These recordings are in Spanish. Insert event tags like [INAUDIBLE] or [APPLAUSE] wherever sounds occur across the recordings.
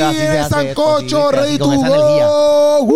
aquí así en el sancocho, ready to go.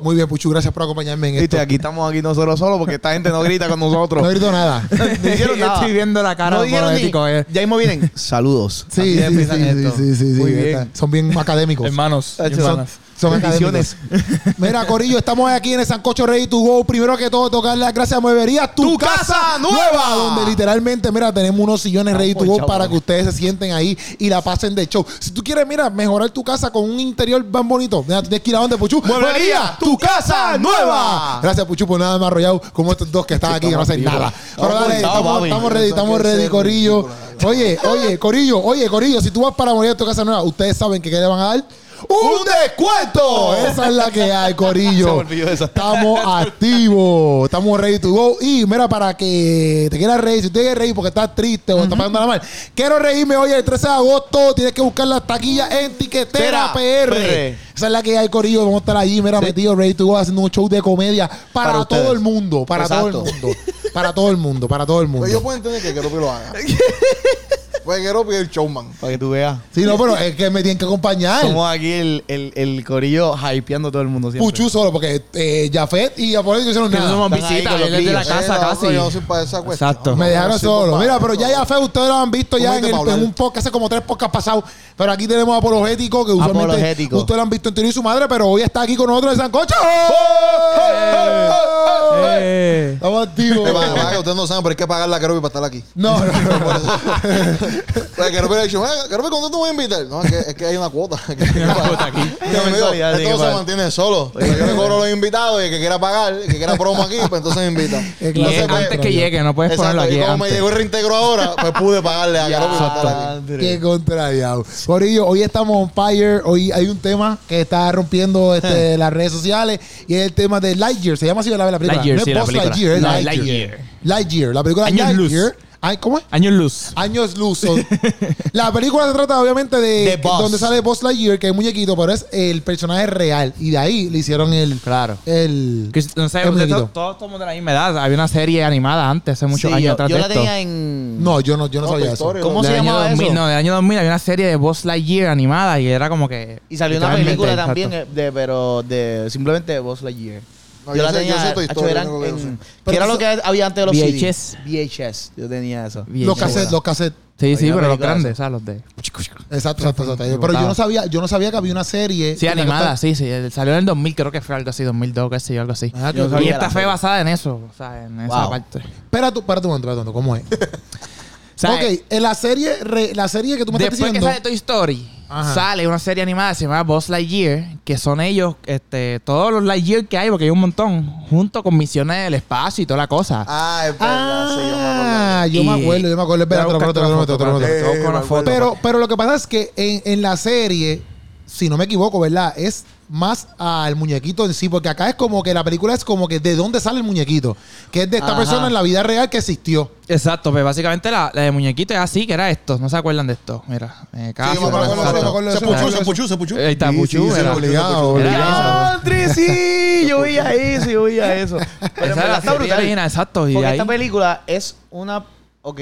Muy bien, Puchu, gracias por acompañarme en esto. Viste, aquí estamos aquí nosotros solos porque esta gente no grita con nosotros. No grito nada. No hicieron nada. Estoy viendo la cara no político. Eh. Ya mismo vienen. Saludos. Sí, sí, sí, sí, sí, Muy bien. Son bien académicos. Hermanos, hermanas. Son Bendiciones. académicos. Mira, Corillo, estamos aquí en el Sancocho Ready to Go. Primero que todo, tocar las gracias a Mueverías Tu, Tu Casa Nueva. Donde literalmente, mira, tenemos unos sillones Ready to Go para que ustedes se sienten ahí y la pasen de show. Si tú quieres, mira, mejorar tu casa con un interior más bonito, mira, tú tienes que ir a donde, Puchu. Mueblería Tu Casa Nueva. Gracias, Puchu, por nada más arrollado como estos dos que están aquí que no hacen nada. Pero dale, estamos, estamos ready, estamos ready, Corillo. Oye, oye, Corillo, oye, Corillo, si tú vas para morir tu casa nueva, ustedes saben que qué le van a dar. ¡Un descuento! Esa es la que hay, Corillo. [LAUGHS] Estamos activos. Estamos ready to go. Y mira, para que te quieras reír, si tú quieres reír porque estás triste o estás pasando la mal, quiero reírme hoy el 13 de agosto. Tienes que buscar las taquillas en Tiquetera Tera PR. PR. Esa es la que hay, Corillo. Vamos a estar allí, mira, metidos, ready to go, haciendo un show de comedia para, todo el mundo. Para todo el mundo. Para todo el mundo. Para todo el Pues yo mundo. puedo entender que Keropi lo haga. [LAUGHS] pues Keropi es el showman. Para que tú veas. Sí, no, pero es que me tienen que acompañar. Somos aquí el, el, el corillo hypeando a todo el mundo siempre. Puchu solo, porque eh, Jafet y Apolo no hicieron nada. somos Están ahí visitas, con los él es de la críos. casa Eh, casi. no, Yo no soy para esa cuestión. Exacto. Me dejaron solo. Mira, pero ya ya fe, ustedes lo han visto ya en, Comete el- pa' en hablar. un podcast hace como tres podcasts pasados. Pero aquí tenemos a Apologético, que usualmente Apologético. ustedes lo han visto en Tiro y su madre, pero hoy está aquí con nosotros en Sancocho. Eh. Estamos activos. Eh, para que ustedes no saben, pero hay que pagarle a Keropi para estar aquí. No, no, no. [LAUGHS] Pues Keropi le ha dicho, "Eh, Keropi, ¿cuándo te voy a invitar? No, es que, es que hay una cuota. [LAUGHS] Hay [LAUGHS] que pagar. Y me dijo, mensualidad, tiene que Esto se pagar. mantiene solo. Pues yo le cobro los invitados y el que quiera pagar, el que quiera promo aquí, pues entonces me invita. Y es se puede, antes que yo- llegue, no puedes ponerlo aquí y como me llegó el reintegro ahora, pues pude pagarle a Keropi para estar aquí. Qué contrariado. Corillo, hoy estamos on fire. Hoy hay un tema que está rompiendo este, las redes sociales y es el tema de Lightyear. Se llama así la, la película. Lightyear, no es sí, la Buzz película. Lightyear, es No, Lightyear. Lightyear. Lightyear, la película Años luz. Lightyear. Ay, ¿Cómo es? Años luz. Años luz. son- [LAUGHS] la película se trata obviamente de, De Buzz. donde sale Buzz Lightyear, que es muñequito, pero es el personaje real. Y de ahí le hicieron el... Claro. El, Que, no sé, el ustedes muñequito. to- todos somos de la misma edad. Había una serie animada antes, hace muchos Sí, años yo, atrás yo de la esto. tenía en. No, yo no, yo no No, sabía Toy eso. Story, ¿Cómo se Del año llamaba 2000, eso? No, del año 2000 había una serie de Buzz Lightyear animada y era como que... Y salió una literalmente, película exacto. también, eh, de, pero de simplemente Buzz Lightyear. No, yo sé- yo sé hacho, Story, eran yo en-. ¿Qué era eso- lo que había antes de los VHS. CDs? VHS. Yo tenía eso. Bien Los cassettes, los cassettes. Sí, sí, pero los grandes, ¿sabes? Los de... Exacto, exacto, exacto. Pero yo no sabía, yo no sabía que había una serie. Sí, la animada, sí, sí. Salió en el 2000, creo que fue algo así, 2002, qué sé yo, algo así. Ah, y la esta fue basada en eso, o sea, en esa parte. Espera tú, espera tú, espera tú, ¿cómo es? [LAUGHS] Sea, ok, en la serie, re- la serie que tú me estás Después que diciendo. sale Toy Story, Ajá. sale una serie animada que se llama Buzz Lightyear, que son ellos, este, todos los Lightyear que hay, porque hay un montón, junto con misiones del espacio y toda la cosa. Ah, es verdad, sí, yo me acuerdo. Ah, yo me Y- acuerdo, yo me acuerdo. Espera, Voy a buscarte prometo, te lo una prometo. foto, una. Pero, pero lo que pasa es que en, en la serie, si no me equivoco, ¿verdad? Es más al muñequito en sí, porque acá es como que la película es como que de dónde sale el muñequito, que es de esta Ajá. persona en la vida real que existió. Exacto, pues básicamente la, la de muñequito es así, que era esto. ¿No se acuerdan de esto? Mira, eh, cada Sí, me acuerdo, me acuerdo Se puchó, se puchó, se puchó. Ahí está, Sí, Puchu, sí, sí, era. obligado, Era obligado. ¡Andrés, sí! Yo veía eso, yo veía eso. Pero en Esa verdad era la está serie brutal. original, exacto. Y Porque ahí, esta película es una. Ok.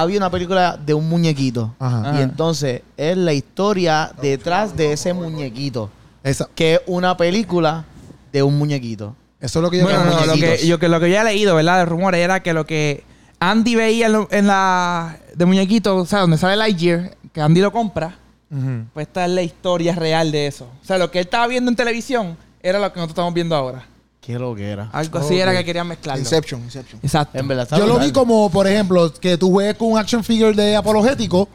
Había una película de un muñequito. Ajá. Y entonces es la historia detrás de ese muñequito. Esa- Que es una película de un muñequito. eso es lo que yo bueno, creo. no, lo que, yo, que lo que yo había leído, ¿verdad? De rumores era que lo que Andy veía en, lo- en la de muñequito, o sea, donde sale Lightyear, que Andy lo compra, Ujú. pues esta es la historia real de eso. O sea, lo que él estaba viendo en televisión era lo que nosotros estamos viendo ahora. Qué lo que era. Algo así era que querían mezclarlo. Inception, Inception. Exacto. En verdad está Yo lo vi como, por ejemplo, que tú juegues con un action figure de apologético,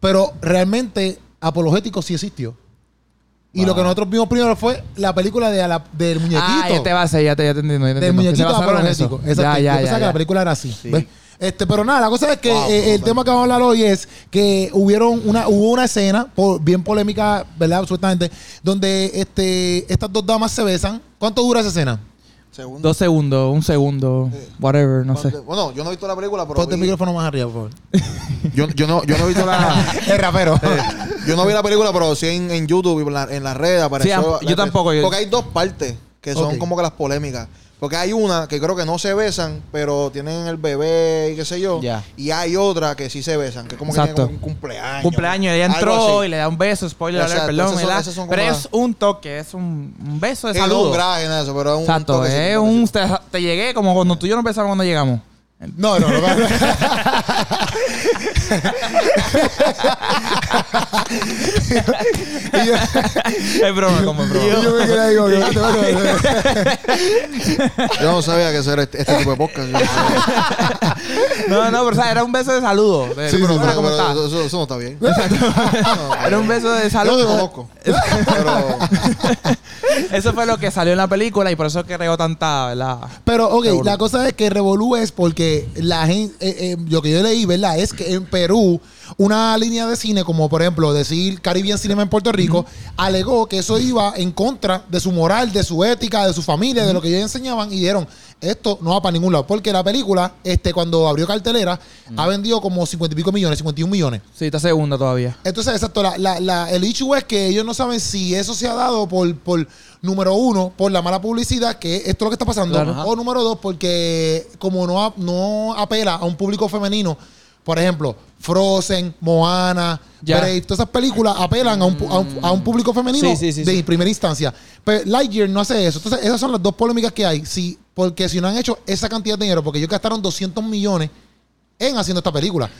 pero realmente apologético sí existió. Y lo que nosotros vimos primero fue la película de la- del muñequito. Ah, ya te vas a ya te, ya te entiendo. ya te del entiendo. Muñequito apologético. Exacto. Ya, Yo ya, pensaba ya, que la película era así. Sí. ¿ves? Este, pero nada, la cosa es que Wow, eh, el tema que vamos a hablar hoy es que hubieron una, hubo una escena bien polémica, ¿verdad? Absolutamente, donde este, estas dos damas se besan. ¿Cuánto dura esa escena? Segundo. Dos segundos, un segundo, whatever, no sé. Bueno, yo no he visto la película, pero. Ponte el micrófono más arriba, por favor. [LAUGHS] yo, yo, no, yo no he visto la. [LAUGHS] el rapero. [LAUGHS] yo no vi la película, pero sí en, en YouTube y en, la- en las redes apareció. Sí, yo la- tampoco, yo- Porque hay dos partes que son como que las polémicas. Porque hay una que creo que no se besan, pero tienen el bebé y qué sé yo. Ya. Y hay otra que sí se besan, que es como que Exacto. tiene como un cumpleaños. Cumpleaños, ella entró y le da un beso, spoiler alert, perdón, esas son- ¿verdad? esas son Pero es un toque, es un, un beso de no saludo. un graje en eso, pero es un Exacto, toquecito, es un un te, te llegué como cuando tú y yo nos empezamos cuando llegamos. No, no, no. y yo, es broma, como es broma. y yo me quedé ahí como que, "Vete, vete, vete". Yo no sabía que eso era este, este tipo de podcast. Yo- No, no, pero o sea, era un beso de saludo. De- Sí, pero- ¿cómo pero estás? eso, eso no está bien. Era un beso de Yo no te saludo. conozco. Pero Eso fue lo que salió en la película y por eso creó tanta, ¿verdad? Pero, ok, Revolú. la cosa es que Revolú es porque la gente, eh, eh, lo que yo leí, ¿verdad? Es que en Perú, una línea de cine, como por ejemplo decir Caribbean Cinema en Puerto Rico, alegó que eso iba en contra de su moral, de su ética, de su familia, de lo que ellos enseñaban y dijeron, esto no va para ningún lado. Porque la película, este, cuando abrió cartelera, ha vendido como 50 y pico millones, 51 millones. Sí, está segunda todavía. Entonces, exacto, la, la- la- el issue es que ellos no saben si eso se ha dado por, por número uno, por la mala publicidad, que esto es lo que está pasando, Claro. o número dos, porque como no, no apela a un público femenino, por ejemplo, Frozen, Moana, Ya. Brave, todas esas películas apelan a un, a un, a un público femenino Sí, sí, sí, de primera instancia. Pero Lightyear no hace eso. Entonces, esas son las dos polémicas que hay. Sí, porque si no han hecho esa cantidad de dinero, porque ellos gastaron 200 millones en haciendo esta película.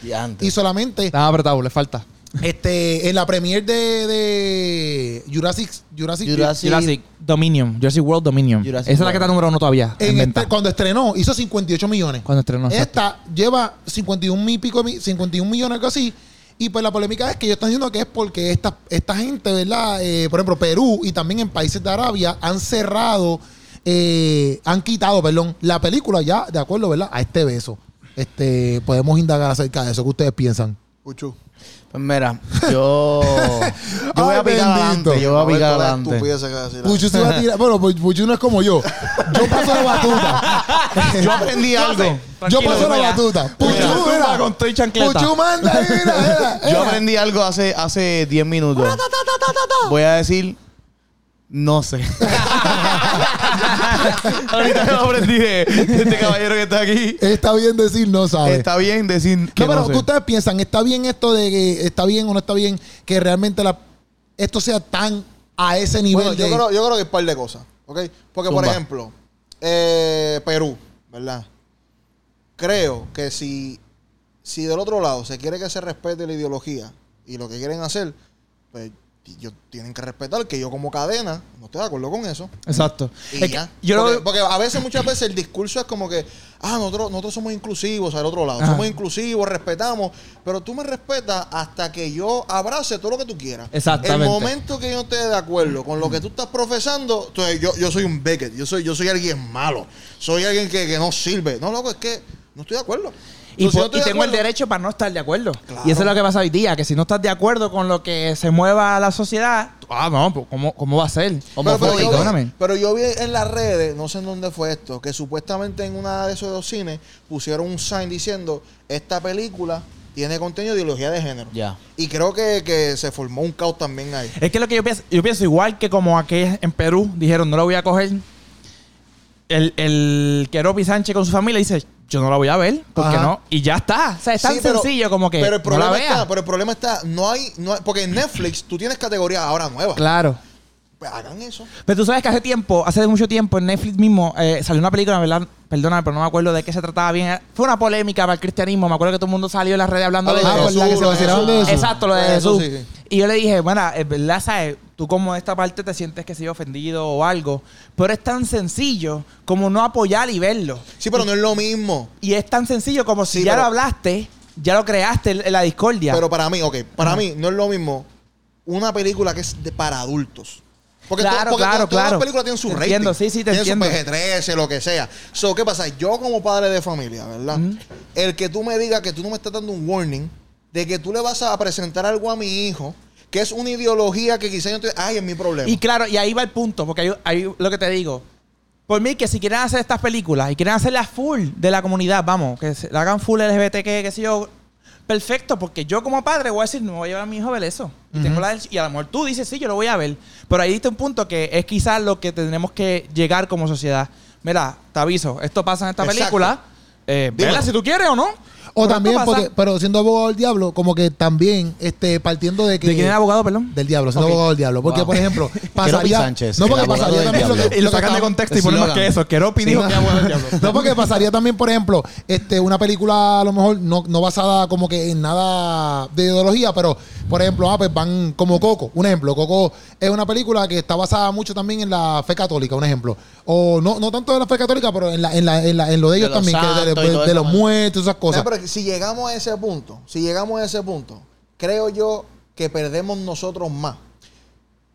Y solamente Estaba apretado, le falta. Este, en la premiere de, de Jurassic, Jurassic, Jurassic- Jurassic Dominion. Jurassic World Dominion. Jurassic Esa es la que está número uno todavía. En, en venta. este- cuando estrenó, hizo 58 millones. Cuando estrenó. exacto. Esta lleva 51 mil pico, mi- 51 millones, algo así. Y pues la polémica es que ellos están diciendo que es porque esta, esta gente, ¿verdad? Eh, por ejemplo, Perú y también en países de Arabia han cerrado, eh, han quitado, perdón, la película ya, de acuerdo, ¿verdad? A este beso. Este, podemos indagar acerca de eso. ¿Qué ustedes piensan? Puchu. Pues mira, yo. yo voy Ay, a picar bendito. adelante. Yo voy a picar adelante. Puchu se va a tirar. Bueno, Puchu Puchu no es como yo. Yo paso la batuta. [LAUGHS] Yo aprendí algo. Yo paso la batuta. Puchu, Mira, con todo y chancleta. Puchu manda, ahí, mira, mira, [LAUGHS] Yo mira. aprendí algo hace, hace 10 minutos. Voy a decir. No sé. Ahorita lo aprendí de, de este caballero que está aquí. Está bien decir no sabe. Está bien decir que no, pero no sé. ¿qué ustedes piensan? ¿Está bien esto de que está bien o no está bien que realmente la, esto sea tan a ese nivel Bueno, yo creo, yo creo que hay un par de cosas. ¿Ok? Porque, por ejemplo, eh, Perú, ¿verdad? Creo que si, si del otro lado se quiere que se respete la ideología y lo que quieren hacer, pues ellos tienen que respetar que yo como cadena no estoy de acuerdo con eso. Exacto. Y Es ya. yo porque, lo- porque a veces, muchas veces, el discurso es como que, ah, nosotros, nosotros somos inclusivos al otro lado. Ajá. Somos inclusivos, respetamos, pero tú me respetas hasta que yo abrace todo lo que tú quieras. Exactamente. El momento que yo no esté de acuerdo con lo que tú estás profesando, entonces yo, yo soy un Beckett, yo soy, yo soy alguien malo, soy alguien que, que no sirve. No, loco, es que no estoy de acuerdo. Y, Entonces, po- tengo el derecho para no estar de acuerdo. Claro. Y eso es lo que pasa hoy día, que si no estás de acuerdo con lo que se mueva la sociedad, ah, no, pues, ¿cómo, cómo va a ser? Pero, pero yo vi, perdóname. pero yo vi en las redes, no sé en dónde fue esto, que supuestamente en una de esos dos cines pusieron un sign diciendo esta película tiene contenido de ideología de género. Ya. Y creo que, que se formó un caos también ahí. Es que lo que yo pienso, yo pienso igual que como aquí en Perú dijeron, no lo voy a coger. El, el Keropi Sánchez con su familia dice, yo no la voy a ver, ¿por qué Ajá. no? Y ya está. O sea, es tan Sí, pero- sencillo como que pero el no problema la vea. está, pero el problema está, no hay, no hay- porque en Netflix tú tienes categorías ahora nuevas. Claro. Pues hagan eso. Pero tú sabes que hace tiempo, hace mucho tiempo, en Netflix mismo eh, salió una película, ¿verdad? Perdóname, pero no me acuerdo de qué se trataba bien. Fue una polémica para el cristianismo. Me acuerdo que todo el mundo salió en las redes hablando Ah, de lo de eso. ¿verdad que se vacilaron lo de? Exacto, lo de Jesús. Jesús, sí, sí. Y yo le dije, bueno, es verdad, ¿sabes? Tú como de esta parte te sientes que se ofendido o algo. Pero es tan sencillo como no apoyar y verlo. Sí, pero no es lo mismo. Y es tan sencillo como si Sí, ya pero- lo hablaste, ya lo creaste en la discordia. Pero para mí, ok, para Ajá. mí no es lo mismo una película que es de, para adultos. Porque, Claro, porque claro, to- todas claro. las películas tienen su Te rating. entiendo, sí, sí, te tienen entiendo. su PG-13, lo que sea. So, ¿qué pasa? Yo como padre de familia, ¿verdad? El que tú me digas que tú no me estás dando un warning de que tú le vas a presentar algo a mi hijo que es una ideología que quizás yo te... Ay, es mi problema. Y claro, y ahí va el punto, porque ahí, ahí lo que te digo. Por mí, que si quieren hacer estas películas y quieren hacerlas full de la comunidad, vamos, que se la hagan full LGBT, que qué sé yo. perfecto, porque yo como padre voy a decir, no voy a llevar a mi hijo a ver eso. Y, tengo la, y a lo mejor tú dices, sí, yo lo voy a ver. Pero ahí está un punto que es quizás lo que tenemos que llegar como sociedad. Mira, te aviso, esto pasa en esta Exacto. película. Eh, vela si tú quieres o no. O también, porque, pero siendo abogado del diablo, como que también este, partiendo de que. ¿De quién era abogado, perdón? Del diablo, siendo abogado del diablo. Porque, Wow. por ejemplo, [LAUGHS] pasaría. Sánchez, no, porque pasaría también lo que. Y lo que sacan de contexto y ponen más que eso. Keropi dijo que era abogado del diablo. [LAUGHS] No, porque pasaría también, por ejemplo, este, una película a lo mejor no, no basada como que en nada de ideología, pero, por ejemplo, ah, pues van como Coco. Un ejemplo, Coco es una película que está basada mucho también en la fe católica, un ejemplo. O no, no tanto en la fe católica, pero en, la, en, la, en, la- en lo de ellos los también, que de, de- de los muertos, esas cosas. No, pero si llegamos a ese punto, si llegamos a ese punto, creo yo que perdemos nosotros más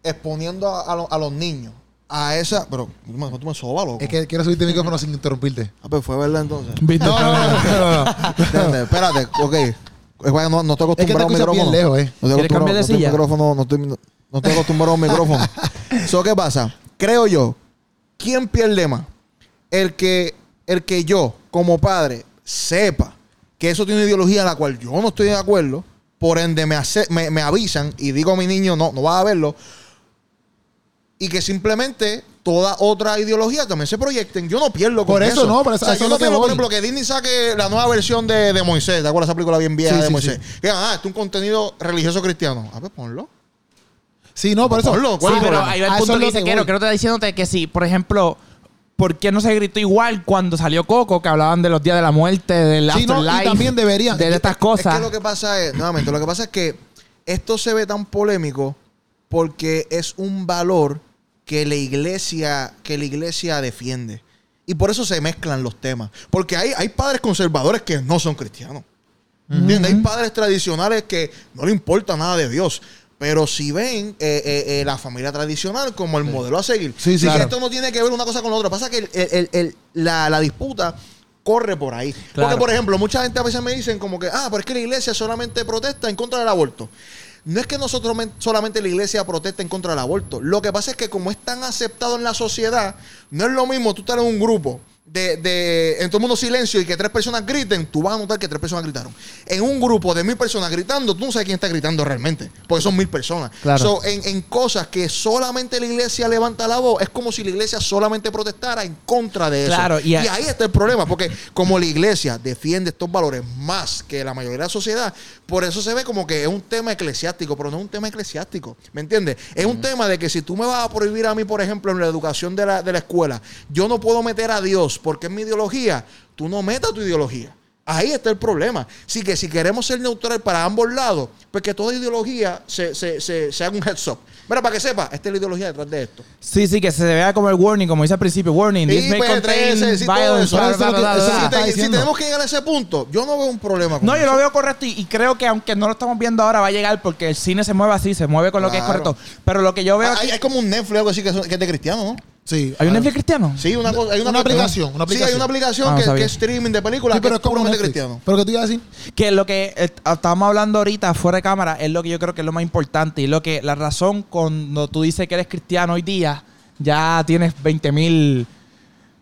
exponiendo a, a lo- a los niños a esa. Pero, tú me, tú me sobas, loco. Es que quiero subirte el micrófono sin interrumpirte. Ah, pues fue verdad entonces. [LAUGHS] ¿Viste? No, no, no, no, no. [LAUGHS] Espérate, espérate, ok. Es que No, no estoy Es que te acostumbrado a un micrófono. lejos, eh. No estoy ¿Quieres acostumbrado- de no estoy micrófono, no estoy, no estoy acostumbrado a un micrófono. [LAUGHS] so, ¿Qué pasa? Creo yo, ¿quién pierde más? El que, el que yo, como padre, sepa que eso tiene una ideología a la cual yo no estoy de acuerdo, por ende me, hace- me, me avisan y digo a mi niño, no, no vas a verlo, y que simplemente toda otra ideología también se proyecten. Yo no pierdo con Por eso no, por O eso- sea, eso yo es no pierdo, por ejemplo, que Disney saque la nueva versión de, de Moisés. ¿Te acuerdas esa película bien vieja Sí, de sí, Moisés? Que, ah, esto es un contenido religioso cristiano. A ver, ponlo. Sí, no, por eso. Ponlo, Sí, ¿cuál es pero ahí va el eso punto es que lo dice que Quiero. estar diciéndote que si, por ejemplo, ¿por qué no se gritó igual cuando salió Coco? Que hablaban de los días de la muerte, del Sí, no, y afterlife. también deberían. De estas Es cosas. que lo que pasa es, nuevamente, lo que pasa es que esto se ve tan polémico porque es un valor que la iglesia, que la iglesia defiende. Y por eso se mezclan los temas. Porque hay, hay padres conservadores que no son cristianos. ¿Entiendes? Hay padres tradicionales que no le importa nada de Dios. Pero si ven eh, eh, eh, la familia tradicional como el modelo a seguir. Sí, claro. esto no tiene que ver una cosa con la otra. Pasa que el- el- el- el- la, la disputa corre por ahí. Claro. Porque, por ejemplo, mucha gente a veces me dicen como que, ah, pero es que la iglesia solamente protesta en contra del aborto. No es que nosotros men- solamente la iglesia protesta en contra del aborto. Lo que pasa es que como es tan aceptado en la sociedad, no es lo mismo tú estar en un grupo de, de en todo el mundo silencio y que tres personas griten, tú vas a notar que tres personas gritaron. En un grupo de mil personas gritando, tú no sabes quién está gritando realmente, porque son mil personas. Claro. So, en, en cosas que solamente la iglesia levanta la voz, es como si la iglesia solamente protestara en contra de eso. Claro, y ahí está el problema, porque como la iglesia defiende estos valores más que la mayoría de la sociedad, por eso se ve como que es un tema eclesiástico, pero no es un tema eclesiástico, ¿me entiendes? Es un tema de que si tú me vas a prohibir a mí, por ejemplo, en la educación de la, de la escuela, yo no puedo meter a Dios porque es mi ideología, tú no metas tu ideología. Ahí está el problema. Sí que si queremos ser neutral para ambos lados, pues que toda ideología se, se, se, se haga un heads up. Mira, para que sepa, esta es la ideología detrás de esto. Sí, sí, que se vea como el warning, como dice al principio, warning. Sí, This pues, contain sí, violence, Si, tenemos que llegar a ese punto, yo no veo un problema con No, yo lo veo correcto y, y creo que aunque no lo estamos viendo ahora va a llegar porque el cine se mueve así, se mueve con lo que es correcto. Pero lo que yo veo hay, aquí- hay como un Netflix o algo así que es de cristiano, ¿no? Sí. ¿Hay un Netflix cristiano? Sí, una, cosa- hay una, Una aplicación, una Sí, hay aplicación. una aplicación Ah, no que, sabía. es streaming de películas Sí, pero que es como puramente Netflix. cristiano. Pero que tú ibas a decir. Que lo que eh, estábamos hablando ahorita fuera de cámara es lo que yo creo que es lo más importante y lo que la razón cuando tú dices que eres cristiano hoy día ya tienes 20 mil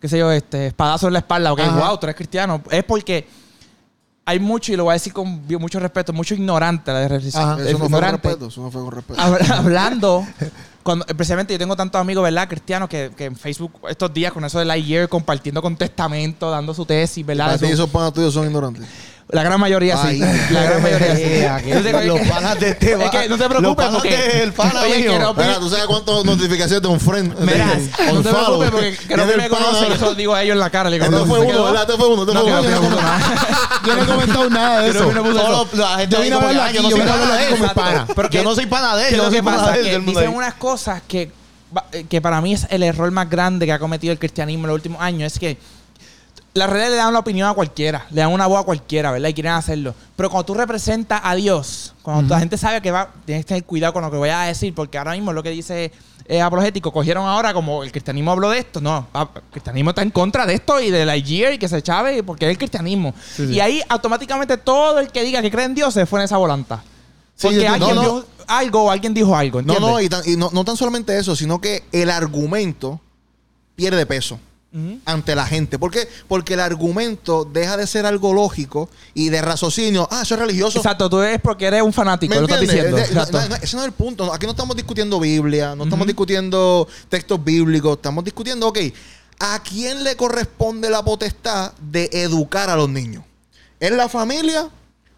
qué sé yo este espadazos en la espalda ok Ajá. wow tú eres cristiano es porque hay mucho y lo voy a decir con mucho respeto mucho ignorante la de Ajá. Eso no fue con ignorante respeto, eso no fue con respeto. Habla- hablando [LAUGHS] cuando especialmente yo tengo tantos amigos verdad cristianos que, que en Facebook estos días con eso de Lightyear compartiendo con testamento dando su tesis verdad Para ti esos panas tuyos son ignorantes. La gran mayoría sí. Ay. [LAUGHS] La gran mayoría sí. Eh, Entonces, los panas de este [LAUGHS] Es que no te los preocupes panas porque. del pana Oye, mío. Espera, ¿tú sabes cuántas notificaciones de un friend? Mira, de- no te preocupes porque creo que el me conoce. Yo se lo digo a ellos en la cara. Le digo, Este no, fue uno, quedó. ¿verdad? Este fue uno. este No, fue que uno. no, [LAUGHS] Yo no, he comentado nada de eso. yo vine a hablar aquí, yo no yo soy vine a hablar de aquí con mis panas. Yo no soy pana de él. ¿Qué Yo es no lo soy que pana pasa? Que dicen unas cosas que, eh, que para mí es el error más grande que ha cometido el cristianismo en los últimos años. Es que las redes le dan la opinión a cualquiera, le dan una voz a cualquiera, ¿verdad? Y quieren hacerlo. Pero cuando tú representas a Dios, cuando la gente sabe que va, tienes que tener cuidado con lo que voy a decir, porque ahora mismo lo que dice eh, apologético, cogieron ahora como el cristianismo habló de esto. No, ah, el cristianismo está en contra de esto y de la year y que se chave porque es el cristianismo. Y ahí automáticamente todo el que diga que cree en Dios se fue en esa volanta. Porque alguien no, no. dijo algo o alguien dijo algo. No, no, y, tan- y no, no tan solamente eso, sino que el argumento pierde peso. Ante la gente. ¿Por qué? Porque el argumento deja de ser algo lógico y de raciocinio. Ah, eso es religioso. Exacto, tú eres porque eres un fanático, ¿Me lo estás diciendo. De- no, Exacto. no, no, ese no es el punto. No, Aquí no estamos discutiendo Biblia, no estamos discutiendo textos bíblicos, estamos discutiendo, ok, ¿a quién le corresponde la potestad de educar a los niños? ¿Es la familia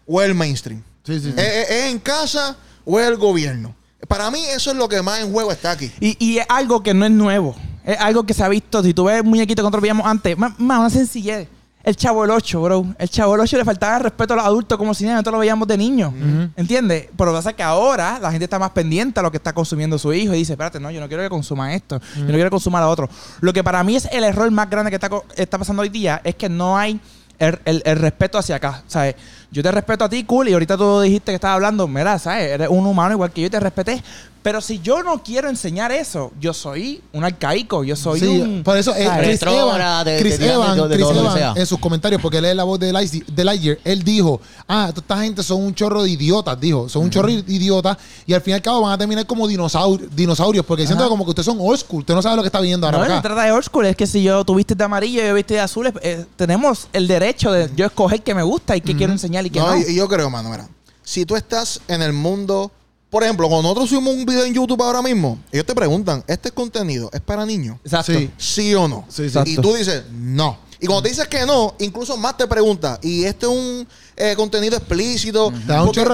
o es el mainstream? Sí, sí, sí. ¿Es, es- es en casa o es el gobierno? Para mí eso es lo que más en juego está aquí. Y, y es algo que no es nuevo. Es algo que se ha visto. Si tú ves el muñequito que nosotros veíamos antes, más, más una sencillez. El chavo del 8, bro. El chavo del 8 le faltaba el respeto a los adultos como si nosotros lo veíamos de niños. ¿Entiendes? Pero lo que pasa es que ahora la gente está más pendiente a lo que está consumiendo su hijo y dice, espérate, no, yo no quiero que consuma esto. Yo no quiero que consuma lo otro. Lo que para mí es el error más grande que está, está pasando hoy día es que no hay el, el- el respeto hacia acá. ¿Sabes? Yo te respeto a ti, cool, y ahorita tú dijiste que estabas hablando, mira, ¿sabes? Eres un humano igual que yo y te respeté. Pero si yo no quiero enseñar eso, yo soy un arcaico, yo soy Sí, un... por eso eh. Chris Evans, de- Chris de- de- de Chris que sea. en sus comentarios, porque él es la voz de, Light- de Lightyear, él dijo, ah, toda esta gente son un chorro de idiotas, dijo, son un chorro de idiotas y al fin y al cabo van a terminar como dinosaur- dinosaurios, porque siento como que ustedes son old school, usted no sabe lo que está viendo ahora No, para se trata de old school. Es que si yo tuviste de amarillo y yo viste de azul, eh, tenemos el derecho de yo escoger qué me gusta y qué quiero enseñar y qué no. No, y, y yo creo, mano, mira, si tú estás en el mundo, por ejemplo, cuando nosotros subimos un video en YouTube ahora mismo, ellos te preguntan, ¿este contenido es para niños? Exacto. Sí. ¿Sí o no? Sí, sí. Y Exacto. tú dices, no. Y cuando te dices que no, incluso más te pregunta, ¿y este es un eh, contenido explícito?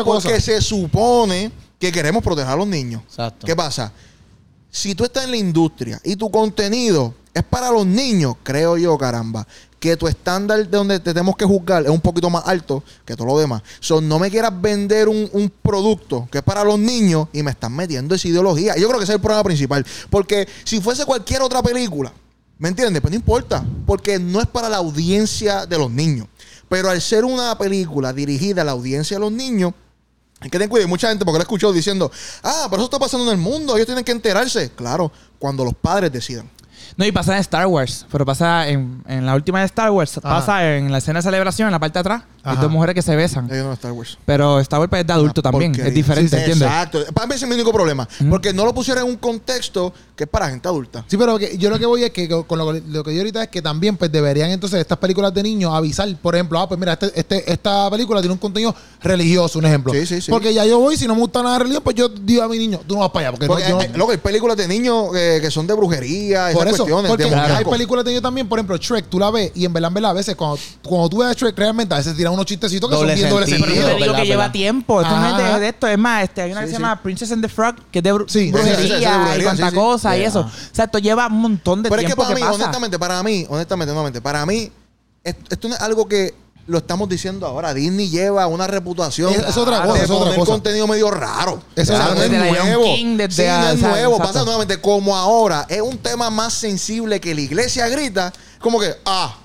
Porque- se supone que queremos proteger a los niños. Exacto. ¿Qué pasa? Si tú estás en la industria y tu contenido es para los niños, creo yo, caramba, que tu estándar de donde te tenemos que juzgar es un poquito más alto que todo lo demás. So, no me quieras vender un, producto que es para los niños y me estás metiendo esa ideología. Y Yo creo que ese es el problema principal. Porque si fuese cualquier otra película, ¿me entiendes? Pues no importa. Porque no es para la audiencia de los niños. Pero al ser una película dirigida a la audiencia de los niños, hay que tener cuidado. Mucha gente porque lo escuchó diciendo, ah, pero eso está pasando en el mundo, ellos tienen que enterarse. Claro, cuando los padres decidan. No, y pasa en Star Wars, pero pasa en, en la última de Star Wars, Ajá. pasa en la escena de celebración, en la parte de atrás, hay dos mujeres que se besan. Ellos no Star Wars. Pero Star Wars pues, es de adulto Una también, porquería. es diferente, Sí, sí, ¿entiendes? Exacto. Para mí ese es mi único problema. Porque no lo pusieron en un contexto que es para gente adulta. Sí, pero que- yo lo que voy es que con lo, lo que yo ahorita es que también pues deberían entonces estas películas de niños avisar, por ejemplo, ah, pues mira, este, este- esta película tiene un contenido religioso, un ejemplo. Sí, sí, sí. Porque ya yo voy, si no me gusta nada de religión, pues yo digo a mi niño, tú no vas para allá. Porque, no- Porque, yo no- eh, loco, hay películas de niños eh, que son de brujería, esas por eso, porque hay películas de niños también, por ejemplo, Shrek, tú la ves y en verdad, en verdad, a veces cuando, cuando tú ves a Shrek realmente, a veces tiran unos chistecitos que Doble son bien doble sentido. Pero yo te digo verdad, que lleva verdad. tiempo. Esto no es de, esto. Es más, este, hay una Sí, que se sí. llama Princess and the Frog, que es de Sí, brujería y cuanta sí, sí. cosa y eso. O sea, esto lleva un montón de Pero es que tiempo para mí, pasa. honestamente, para mí, honestamente, nuevamente, para mí, esto, esto no es algo que lo estamos diciendo ahora. Disney lleva una reputación Es- es otra de cosa, es otra poner cosa. contenido medio raro. Es O sea, otra no es nuevo. King, sí, no es nuevo. exacto. Pasa nuevamente como ahora es un tema más sensible que la iglesia grita, como que, ah,